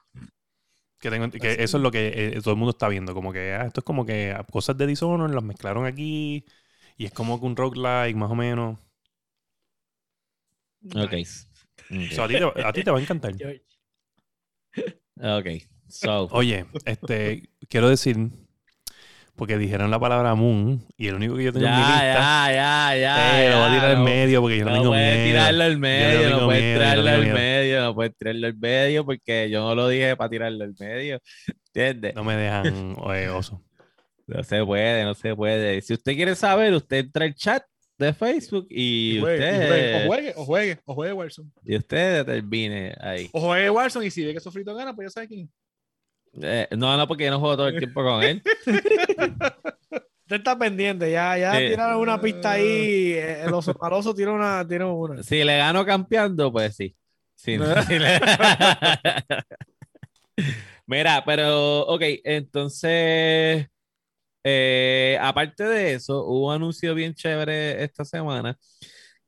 Que, tengo- que eso es lo que eh, todo el mundo está viendo. Como que ah, esto es como que cosas de Dishonored las mezclaron aquí. Y es como que un roguelike, más o menos. Ok. Nice. Ok. O sea, a, ti te, a ti te va a encantar. Ok, so. Oye, este, quiero decir, porque dijeron la palabra Moon y el único que yo tengo en mi Ya, lista, ya, ya, ya. eh, lo voy a ya, tirar en no- medio porque yo no, No tengo puedes miedo. tirarlo al Yo medio, no no puedes miedo, yo no tirarlo al medio, no puedes tirarlo al medio porque yo no lo dije para tirarlo al medio. ¿Entiendes? No me dejan eh, oso. No se puede, no se puede. Si usted quiere saber, usted entra al chat de Facebook y, Y juegue, y juegue, usted, o juegue, o juegue, o juegue Warzone. y usted determine ahí. O juegue Warzone y si ve que Sofrito gana, pues ya sabe quién. Eh, no, no, porque yo no juego todo el tiempo con él. Usted está pendiente, ya, ya Sí. tiraron una pista ahí. eh, El oso maloso tiene una, tiene una. Si le gano campeando, pues sí. Sí, le- Mira, pero, ok, entonces, eh, aparte de eso, hubo un anuncio bien chévere esta semana,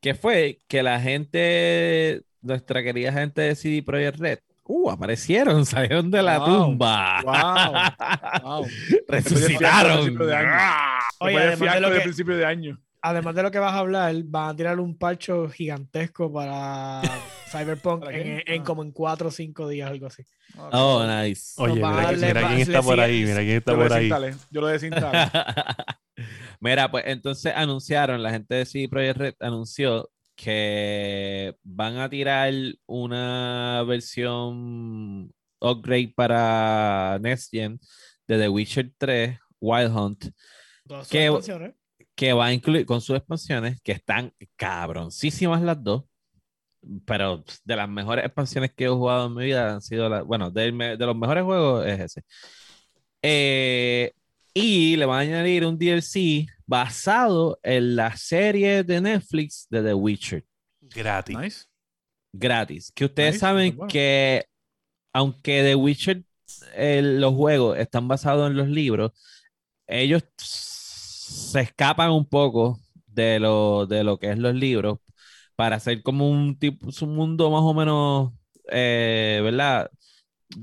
que fue que la gente, nuestra querida gente de CD Projekt Red, uh, aparecieron, salieron de la Wow, tumba, Wow. wow. resucitaron. Oye, además de lo que- principio de año. Además de lo que vas a hablar, van a tirar un parcho gigantesco para Cyberpunk ¿Para en, Ah. como en 4 o 5 días, algo así. Oh, nice. Oye, mira, darle mira pa- quién está por ahí, mira quién está Yo lo por ahí. Yo lo desinstalé. Mira, pues entonces anunciaron, la gente de CD Projekt Red anunció que van a tirar una versión upgrade para Next Gen de The Witcher 3 Wild Hunt, Todas sus ¿Qué- expansiones. que va a incluir con sus expansiones, que están cabroncísimas las dos, pero de las mejores expansiones que he jugado en mi vida han sido las, bueno, me- de, los mejores juegos es ese. Eh, y le van a añadir un DLC basado en la serie de Netflix de The Witcher, Gratis. nice. gratis. Que ustedes Nice, saben bueno. que aunque The Witcher, eh, los juegos están basados en los libros, ellos se escapan un poco de lo, de lo que es los libros para hacer como un tipo, un mundo más o menos, eh, ¿verdad?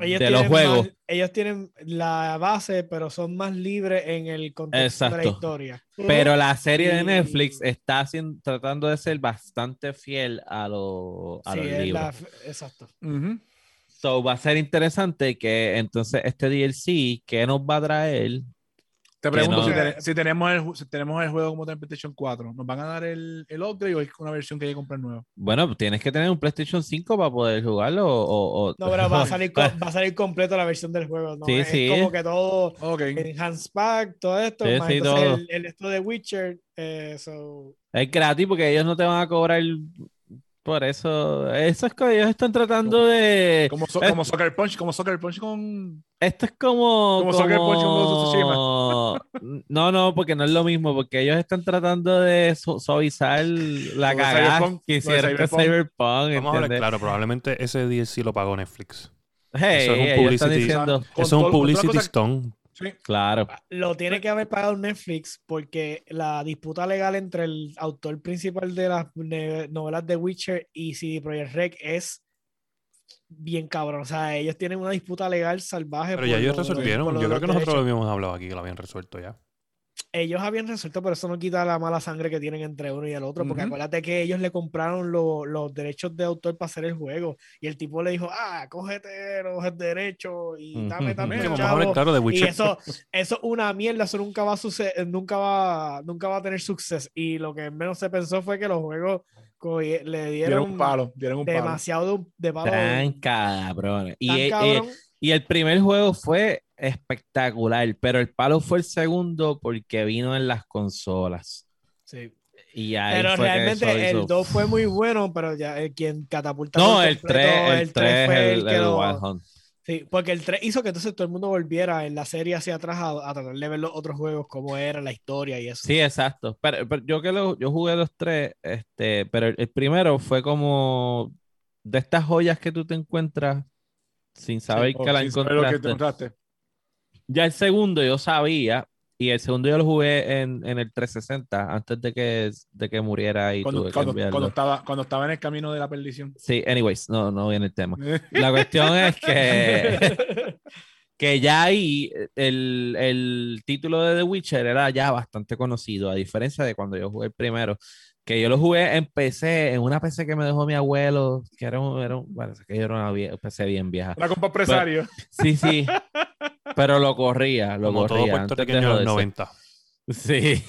Ellos de los tienen juegos. más- ellos tienen la base, pero son más libres en el contexto de la Exacto. historia. Pero la serie de Y- Netflix está tratando de ser bastante fiel a, lo- a Sí, los libros. la- exacto. Ujú. So, va a ser interesante que entonces este DLC, ¿qué nos va a traer? Te pregunto no- si, te- si tenemos el, si tenemos el juego como está en PlayStation 4. ¿Nos van a dar el, el upgrade o es una versión que hay que comprar nueva? Bueno, tienes que tener un PlayStation 5 para poder jugarlo o... o- o- No, pero va a salir, va a salir completo la versión del juego. ¿no? Sí, es sí. como que todo Ok. Enhanced Pack, todo esto. Sí, más sí, entonces todo. El, el esto de Witcher. eh, so- Es gratis porque ellos no te van a cobrar por eso. Eso es que ellos están tratando de... Como, so- como Soccer Punch, como Soccer Punch con. Esto es como... Como Soccer Punch con No, no, porque no es lo mismo, porque ellos están tratando de su- suavizar la cagada Cyberpunk, que hicieron con Cyberpunk. Cyberpunk. Vamos a hablar ¿entiendes? claro, probablemente ese DLC lo pagó Netflix. Hey, Eso es un publicity- diciendo... Con Eso es un con publicity stone. Sí. Claro. Lo tiene que haber pagado Netflix porque la disputa legal entre el autor principal de las novelas de Witcher y CD Projekt Red es bien cabrón. O sea, ellos tienen una disputa legal salvaje. Pero ya ellos lo- resolvieron. Yo creo que nosotros lo habíamos hablado aquí, que lo habían resuelto ya. Ellos habían resuelto, pero eso no quita la mala sangre que tienen entre uno y el otro. Porque Ujú. acuérdate que ellos le compraron lo- los derechos de autor para hacer el juego. Y el tipo le dijo, ah, cógete los derechos y dame a chavo". hablar claro de Y eso, eso es una mierda, eso nunca va a suceder, nunca va, nunca va a tener suceso. Y lo que menos se pensó fue que los juegos le Dieron dieron un palo. Dieron un palo. demasiado de palo. Tan. Y, tan y- cabrón. Y el primer juego fue espectacular, pero el palo fue el segundo porque vino en las consolas. Sí. Y ahí Pero fue que realmente eso el hizo- 2 fue muy bueno, pero ya el quien catapulta No, el completo, 3, el 3 fue el, que el lo-. Sí, porque el 3 hizo que entonces todo el mundo volviera en la serie hacia atrás a, a tratar de ver los otros juegos, cómo era la historia y eso. Sí, exacto. Pero, pero yo que lo, yo jugué los tres, este, pero el, el primero fue como de estas joyas que tú te encuentras sin saber que la que encontraste. Ya el segundo yo sabía, y el segundo yo lo jugué en, en el 360 antes de que, de que muriera y cuando estaba, cuando estaba en el camino de la perdición. Sí, anyways, no, no viene el tema. La cuestión es que, que ya ahí el, el título de The Witcher era ya bastante conocido, a diferencia de cuando yo jugué el primero, Que yo lo jugué en PC, en una PC que me dejó mi abuelo, que era un, era un- parece que era una vie- PC bien vieja. Una compa empresario. Sí, sí. Pero lo corría, lo Como todo corría. de puertorriqueño de los joderse. 90. Sí.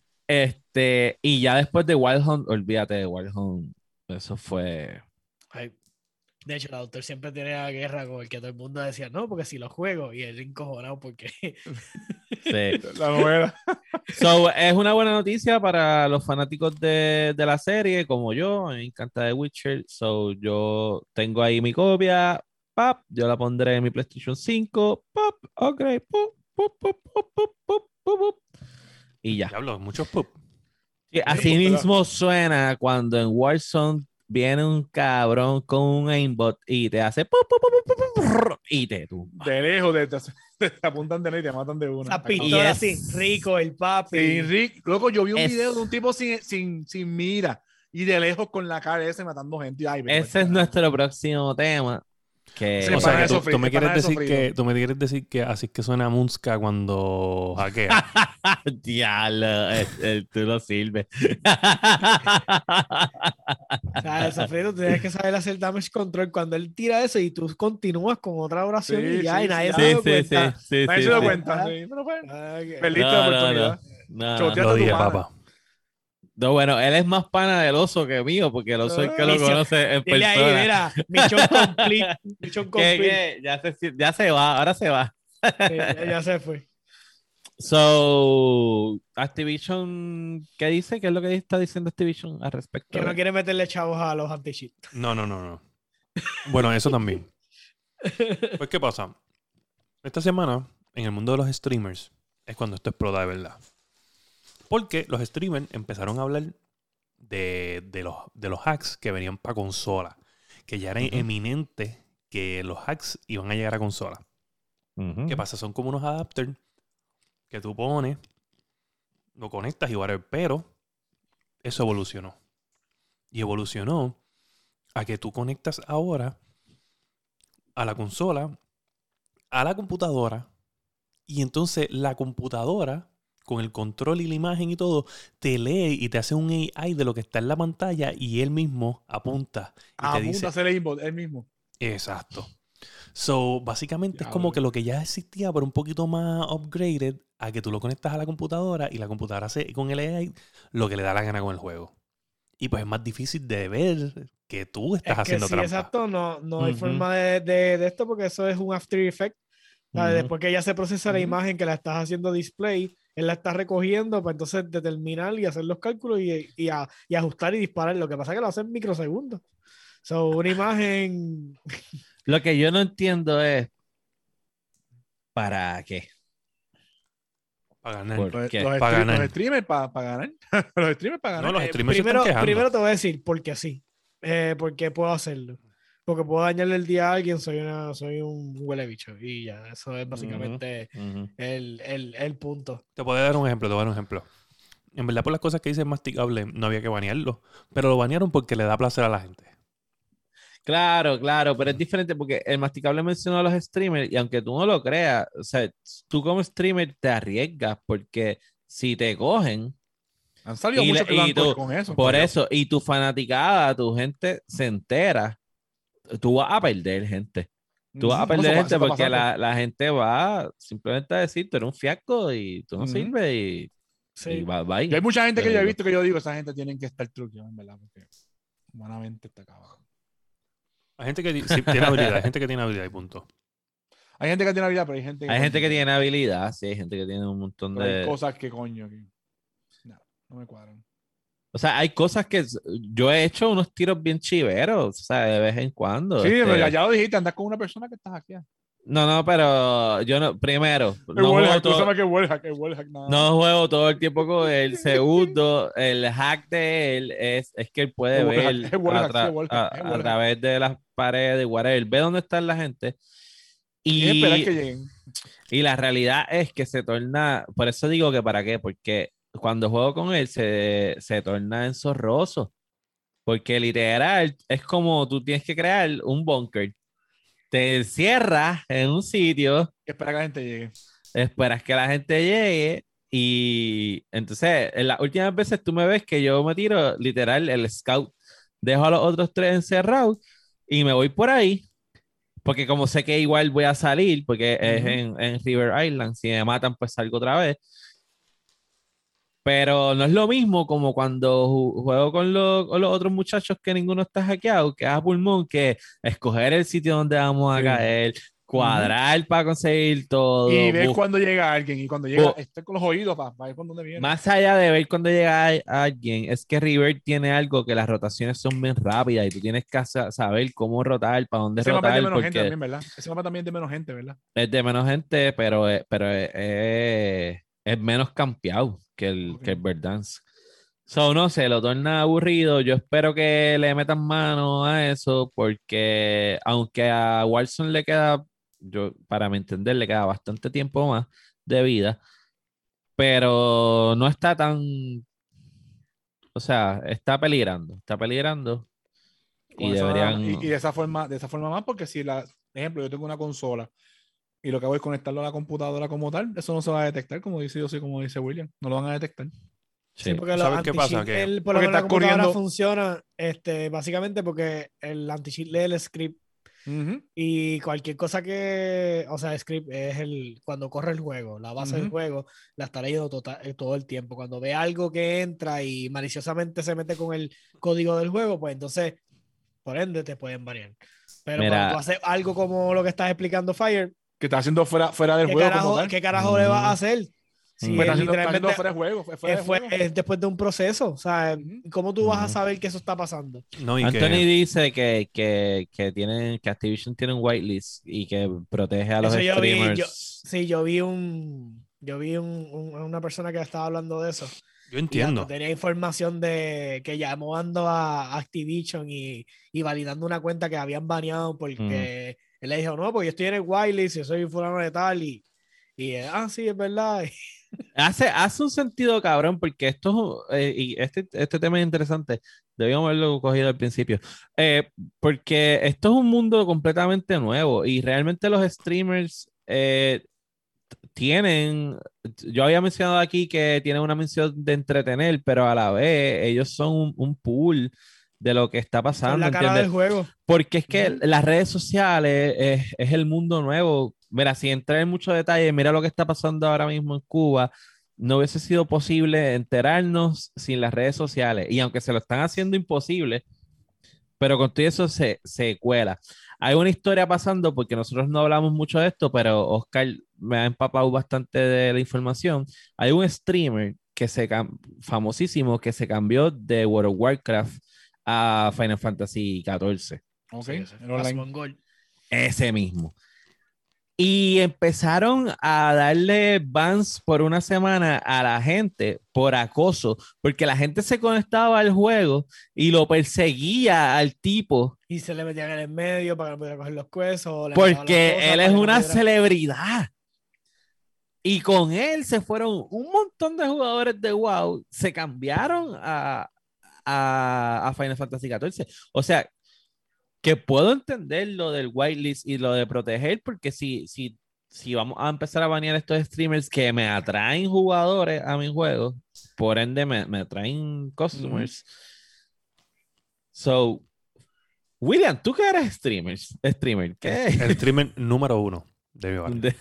Este, y ya después de Wild Hunt, olvídate de Wild Hunt. Eso fue. Ay, De hecho, el autor siempre tenía guerra con el que todo el mundo decía, no, porque si lo juego, y él encojonado porque Sí. La novela. So, es una buena noticia para los fanáticos de, de la serie, como yo. Me encanta The Witcher. So, yo tengo ahí mi copia. Pap, yo la pondré en mi PlayStation 5. Pop, ok. Pop, pop, pop, pop, pop, pop, pop, pop. Y ya. Diablo, muchos pup. Sí, así mismo suena cuando en Warzone viene un cabrón con un aimbot y te hace pu, pu, pu, pu, pu, pu, pu, y te tumba. De lejos, de- te, te apuntan de lejos y te matan de una. Está pistola es- así, rico, el papi. Sí, Rick, loco, yo vi un Es- video de un tipo sin, sin, sin mira y de lejos con la cara ese matando gente. Ay, Ese es nuestro próximo tema. Que Sí, O sea, que tú, tú me quieres de decir que tú me quieres decir que así es que suena Munska cuando hackea. Diablo, tú no sirves. O sea, sofrito tienes que saber hacer damage control cuando él tira eso y tú continúas con otra oración Sí, y ya, sí, y nadie sí, se sí, cuenta. sí, sí, Nadie sí, se dio sí. cuenta. Ah. sí, pero fue- Ah, que- Perdiste No, la no, oportunidad. No, Chotea Lo tu dije, pana. papá. No, bueno, él es más pana del oso que mío, porque el oso es el que lo conoce en Dile ahí, persona. mira, mission complete. Ya, se, ya se va, ahora se va. Sí, ya, ya se fue. So, Activision, ¿qué dice? ¿Qué es lo que está diciendo Activision al respecto? Que no quiere meterle chavos a los anti-cheat. No, no, no, no. Bueno, eso también. Pues, ¿qué pasa? Esta semana, en el mundo de los streamers, es cuando esto explota de verdad. Porque los streamers empezaron a hablar de, de los, de los hacks que venían para consola. Que ya era Ujú. eminente que los hacks iban a llegar a consola. ¿Qué pasa? Son como unos adapters que tú pones, lo conectas y whatever, pero eso evolucionó. Y evolucionó a que tú conectas ahora a la consola, a la computadora, y entonces la computadora, con el control y la imagen y todo, te lee y te hace un AI de lo que está en la pantalla y él mismo apunta y te Apunta dice, a hacer el aimbot, él mismo. Exacto. So, básicamente es como que lo que ya existía, pero un poquito más upgraded, a que tú lo conectas a la computadora y la computadora hace con el AI lo que le da la gana con el juego. Y pues es más difícil de ver que tú estás Es que haciendo sí, trampa. exacto, no, no hay forma de, de- de esto porque eso es un After Effect. Después que ya se procesa la imagen que la estás haciendo display, él la está recogiendo para entonces determinar y hacer los cálculos y, y a- y ajustar y disparar. Lo que pasa es que lo hace en microsegundos. So, una imagen. Lo que yo no entiendo es ¿para qué? Para ganar. Por- Los, qué? los Pa' stream- ganar. los streamers para ganar. los streamers para No, ganar. los Eh, streamers se primero, están quejando. primero te voy a decir porque sí. Eh, porque puedo hacerlo. Porque puedo dañarle el día a alguien, soy, una, soy un huele bicho. Y ya, eso es básicamente el, el, el punto. Te puedo dar un ejemplo, te voy a dar un ejemplo. En verdad, por las cosas que dice masticable, no había que banearlo. Pero lo banearon porque le da placer a la gente. Claro, claro, pero es diferente porque el masticable mencionó a los streamers y aunque tú no lo creas, o sea, tú como streamer te arriesgas porque si te cogen, Han salido muchos con eso. por eso, y tu fanaticada, tu gente se entera, tú vas a perder gente. Tú vas a perder eso gente porque la, la gente va simplemente a decir, tú eres un fiasco y tú no sirves y, y Sí. va, bye. Y hay mucha gente que yo he visto que yo digo, esa gente tienen que estar truqueados, en verdad, porque humanamente está acabado. Hay gente que sí, tiene habilidad, hay gente que tiene habilidad y punto. Hay gente que tiene habilidad, pero hay gente que, Hay gente que tiene habilidad, sí, hay gente que tiene un montón pero hay de... cosas que coño, que no, no me cuadran. O sea, hay cosas que yo he hecho unos tiros bien chiveros, o sea, de vez en cuando. Sí, este, pero ya, lo dijiste, andas con una persona que estás aquí. No, no, pero yo no, primero, no juego, tú todo, que huele nada. no juego todo el tiempo con él. Segundo, el hack de él es, es que él puede hack, ver a, hack, tra- hack, a- a hack. través de las paredes, whatever, ve dónde está la gente. Y Y, que y la realidad es que se torna, por eso digo que para qué, porque cuando juego con él se, se torna enzorroso. Porque literal es como tú tienes que crear un bunker. Te encierras en un sitio, Que espera que la gente llegue. esperas que la gente llegue Y entonces, en las últimas veces tú me ves que yo me tiro literal el scout, dejo a los otros tres encerrados y me voy por ahí. Porque como sé que igual voy a salir, porque es Ujú. en, en River Island, si me matan, pues salgo otra vez. Pero no es lo mismo como cuando ju- juego con los, con los otros muchachos que ninguno está hackeado, que es a pulmón, que escoger el sitio donde vamos a Sí. caer, cuadrar para conseguir todo. Y ver cuando llega alguien. Y cuando llega, estar con los oídos para ver por dónde viene. Más allá de ver cuando llega alguien, es que River tiene algo que las rotaciones son bien rápidas y tú tienes que sa- saber cómo rotar, para dónde Ese mapa es rotar, de menos gente también, ¿verdad? Ese mapa también es de menos gente, ¿verdad? es de menos gente, pero, es- pero es, es- es menos campeado que el, que el. Verdansk. So, no sé, lo torna aburrido. Yo espero que le metan mano a eso, porque aunque a Wilson le queda, yo, para mi entender, le queda bastante tiempo más de vida, pero no está tan. O sea, está peligrando, está peligrando. Y esa- deberían. y, y de esa forma, de esa forma más, porque si la, ejemplo, yo tengo una consola y lo que hago es conectarlo a la computadora como tal, eso no se va a detectar, como dice yo soy como dice William, no lo van a detectar. Sí, Sí. porque ¿Sabes qué pasa? Que- el- por lo porque la estás computadora corriendo- funciona este, básicamente porque el anti-cheat lee el script Ujú. y cualquier cosa que, o sea, el script es el, cuando corre el juego, la base del Ujú. juego, la está leyendo tota- eh, todo el tiempo. Cuando ve algo que entra y maliciosamente se mete con el código del juego, pues entonces, por ende, te pueden variar. Pero Mira. cuando tú haces algo como lo que estás explicando Fire, Que está haciendo fuera, fuera del ¿qué juego como carajo, tal. ¿qué carajo le vas a hacer? Si Pues está haciendo, está haciendo fuera de juego. fue fuera eh, de fue, juego. es después de un proceso, o sea. ¿cómo tú vas a saber que eso está pasando? No, y Anthony que, dice que, que, que, tienen, que Activision tiene un whitelist y que protege a los Eso yo vi, streamers. yo- Sí, yo vi un, yo vi un- un- una persona que estaba hablando de eso. yo entiendo. tenía información de que llamó ando a Activision y, y validando una cuenta que habían baneado porque él le dijo, no, porque yo estoy en el whitelist, yo soy fulano de tal y, y ah, sí, es verdad. Hace, hace un sentido, cabrón, porque esto, eh, y este, este tema es interesante, debíamos haberlo cogido al principio, Eh, porque esto es un mundo completamente nuevo y realmente los streamers eh, tienen, yo había mencionado aquí que tienen una misión de entretener, pero a la vez ellos son un pool de lo que está pasando, la cara ¿entiendes? del juego. Porque es que las redes sociales es, es el mundo nuevo. Mira, sin entrar en mucho detalle, mira lo que está pasando ahora mismo en Cuba. No hubiese sido posible enterarnos sin las redes sociales. Y aunque se lo están haciendo imposible, pero con todo eso se, se cuela. Hay una historia pasando, porque nosotros no hablamos mucho de esto, pero Oscar me ha empapado bastante de la información. Hay un streamer que se famosísimo que se cambió de World of Warcraft a Final Fantasy XIV. Ok, Sí, ese, el online. Ese mismo. Y empezaron a darle bans por una semana a la gente por acoso, porque la gente se conectaba al juego y lo perseguía al tipo, Y se le metían en el medio para que no pudiera coger los cuesos. porque cosas él es una pudiera- celebridad. Y con él se fueron un montón de jugadores de WoW, se cambiaron a, a, a Final Fantasy XIV. O sea, que puedo entender lo del whitelist y lo de proteger, porque si, si, si vamos a empezar a banear estos streamers que me atraen jugadores a mi juego, por ende me, me atraen customers. So, William, tú que eres streamer, streamer, ¿qué? El streamer número uno de mi barrio. De-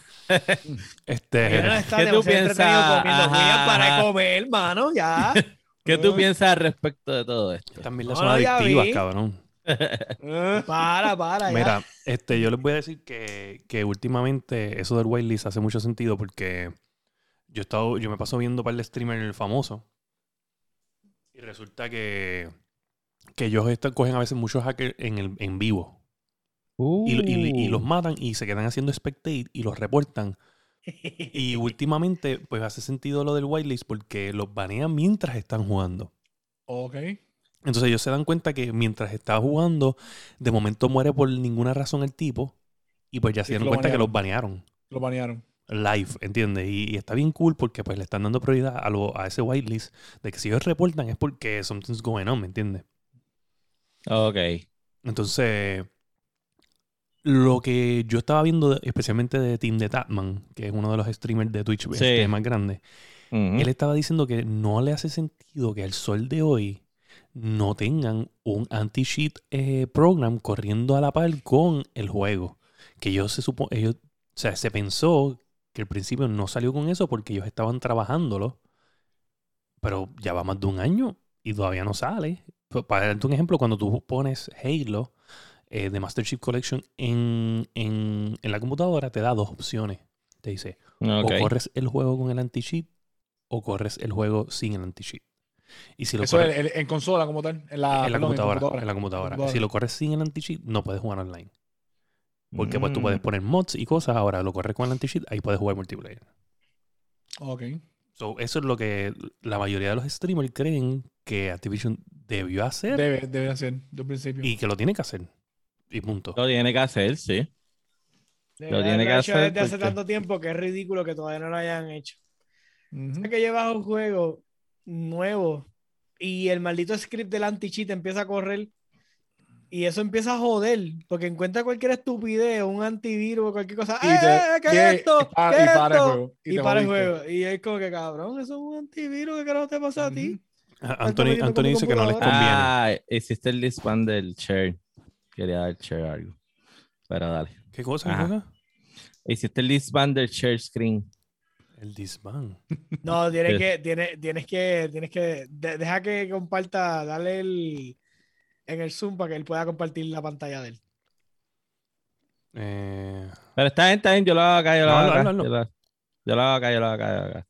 Este, está ¿Qué tú piensas? Ajá, para ajá. comer, hermano, ya. ¿Qué tú Ah. piensas al respecto de todo esto? también las No, son adictivas, vi. cabrón. Para, para, ya. Mira, este, yo les voy a decir que, que últimamente eso del whitelist hace mucho sentido porque yo he estado, yo me paso viendo para el streamer famoso y resulta que, que ellos están- cogen a veces muchos hackers en, el, en vivo y, y- y los Uh. matan y se quedan haciendo spectate y los reportan. Y últimamente, pues hace sentido lo del whitelist porque los banean mientras están jugando. ok. Entonces ellos se dan cuenta que mientras está jugando, de momento muere por ninguna razón el tipo. Y pues ya se dieron cuenta que los banearon. Lo banearon. Live, ¿entiendes? Y, y está bien cool porque pues le están dando prioridad a, lo, a ese whitelist de que si ellos reportan es porque something's going on, ¿me entiendes? Ok. Entonces, lo que yo estaba viendo, especialmente de Team de Tatman, que es uno de los streamers de Twitch Sí. este, más grandes, Ujú. Él estaba diciendo que no le hace sentido que al sol de hoy no tengan un anti-cheat eh, program corriendo a la par con el juego. Que ellos se supo, ellos, o sea, se pensó que al principio no salió con eso porque ellos estaban trabajándolo, pero ya va más de un año y todavía no sale. Pa- Para darte un ejemplo, cuando tú pones Halo eh, de Master Chief Collection en, en, en la computadora, te da dos opciones. Te dice, o corres el juego con el anti-cheat o corres el juego sin el anti-cheat. Y si lo Eso corres en, consola como tal. En la, en la perdón, computadora, en la computadora. Si lo corres sin el anti-cheat, no puedes jugar online. Porque pues tú puedes Mm. poner mods y cosas. Ahora lo corres con el anti-cheat, ahí puedes jugar multiplayer. Ok. So, eso es lo que la mayoría de los streamers creen que Activision debió hacer Debe, debe hacer, de un principio. y que lo tiene que hacer. Y punto. Lo tiene que hacer, sí. De Lo tiene que hacer desde hace porque- tanto tiempo que es ridículo que todavía no lo hayan hecho. Ujú. Es que llevas un juego nuevo y el maldito script del anti-cheat empieza a correr y eso empieza a joder porque encuentra cualquier estupidez, un antivirus o cualquier cosa. Y ¡Eh, te- eh, ¿Qué y- es esto? y pa- ¿Qué y es para el esto? juego, y Y para el juego. Y es como que cabrón, eso es un antivirus, ¿qué no te pasa a ti? Anthony, Anthony dice que no les conviene. Ah, hiciste el disband del share. Quería dar share algo. Pero dale. ¿Qué cosa? ¿Qué Ajá. cosa? Hiciste el disband del share screen. El disband. No, tienes que, tienes, tienes que, tienes que, de- deja que comparta, dale el en el Zoom para que él pueda compartir la pantalla de él. Eh, Pero está bien, está bien. Yo lo hago acá, yo lo hago acá. Yo lo, yo lo hago acá, yo lo hago acá. yo lo hago acá.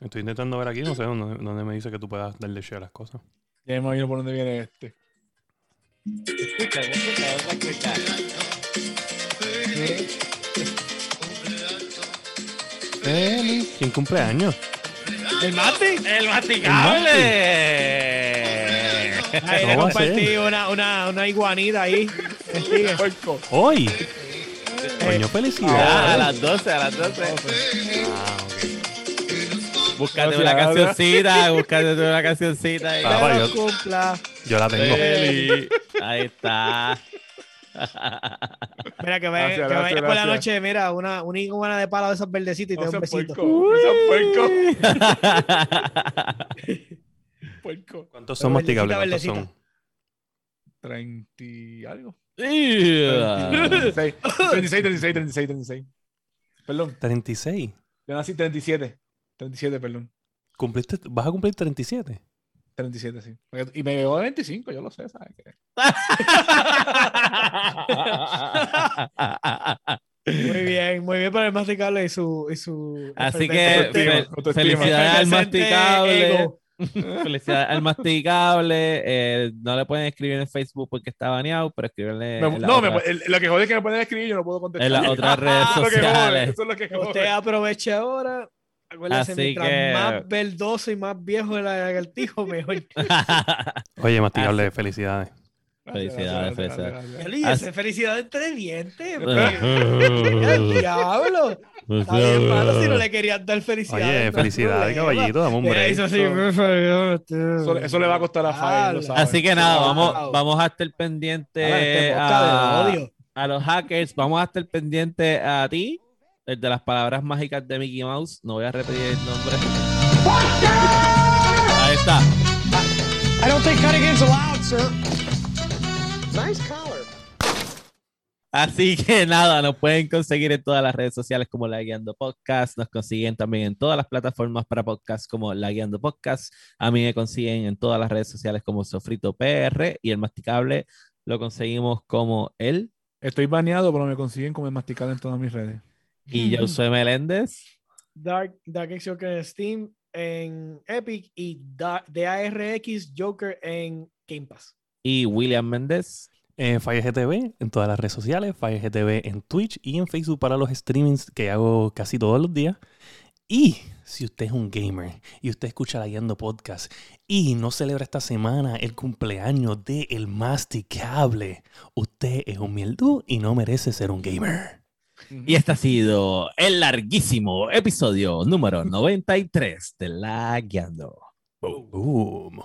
estoy intentando ver aquí, no sé dónde, dónde me dice que tú puedas darle share a las cosas. Ya me imagino por dónde viene este. Escucha, escucha, escucha. Feliz. ¿Quién cumple años? ¡El Mati! ¡El masticable! Ahí le ¿Cómo va a compartí una, una, una iguanita ahí. Hoy. Coño, Ah, a felicidad. las 12, a las 12. Ah. Búscate una cancioncita, búscate una cancioncita. Ah, Papá, que yo- cumpla. Yo la tengo. Feliz. Ahí está. Mira, que, vaya- Gracias, que vayas gracias, por la noche, mira, una, una iguana de palo de esas verdecitas y te No da un besito. puerco. ¿Cuántos son Verdecita, masticables? ¿Cuántos verdecita. son? 30 y algo. Yeah. 36, 36, 36, 36, 36. Perdón, 36. yo nací 37. 37, perdón. ¿Cumpliste, ¿Vas a cumplir 37? 37, sí. Y me llegó de 25, yo lo sé, ¿sabes? qué? Muy bien, muy bien para el masticable y su. Y su Así que fel- felicidades al masticable. Felicidades al masticable. Eh, no le pueden escribir en Facebook porque está baneado, pero escribirle Me- en, la no, me- el- lo que jode es que me pueden escribir yo no puedo contestar. en las otras redes jode, sociales. Eso es lo que jode. Usted aproveche ahora. Así mientras que- más verdoso y más viejo el lagartijo, mejor. Oye, masticable, felicidades. Gracias, Felicidades, felicidades. gracias. Eli, Así- esa felicidad entre dientes. ¡El diablo! Está bien malo si no le querían dar felicidad. Oye, felicidades, caballito, dame un break. Eso, eso le va a costar a Fire, lo sabes. Así que nada, vamos, vamos a estar pendientes este a, a los hackers. Vamos a estar pendientes a ti, el de las palabras mágicas de Mickey Mouse. No voy a repetir el nombre. Ahí está. I don't think cutting allowed, sir. Nice collar. Así que nada, nos pueden conseguir en todas las redes sociales como La Guiando Podcast. Nos consiguen también en todas las plataformas para podcast como La Guiando Podcast. A mí me consiguen en todas las redes sociales como Sofrito PR y el Masticable lo conseguimos como él. Estoy baneado, pero me consiguen como el masticado en todas mis redes. Y yo soy Meléndez. Dark, Dark X Joker en Steam, en Epic y Da- DARX Joker en Game Pass. Y William Méndez. Eh, FireGTV en todas las redes sociales, FireGTV en Twitch y en Facebook para los streamings que hago casi todos los días. Y si usted es un gamer y usted escucha la Guiando Podcast y no celebra esta semana el cumpleaños de El Masticable, usted es un mieldú y no merece ser un gamer. Y este ha sido el larguísimo episodio número 93 de La Guiando. Boom.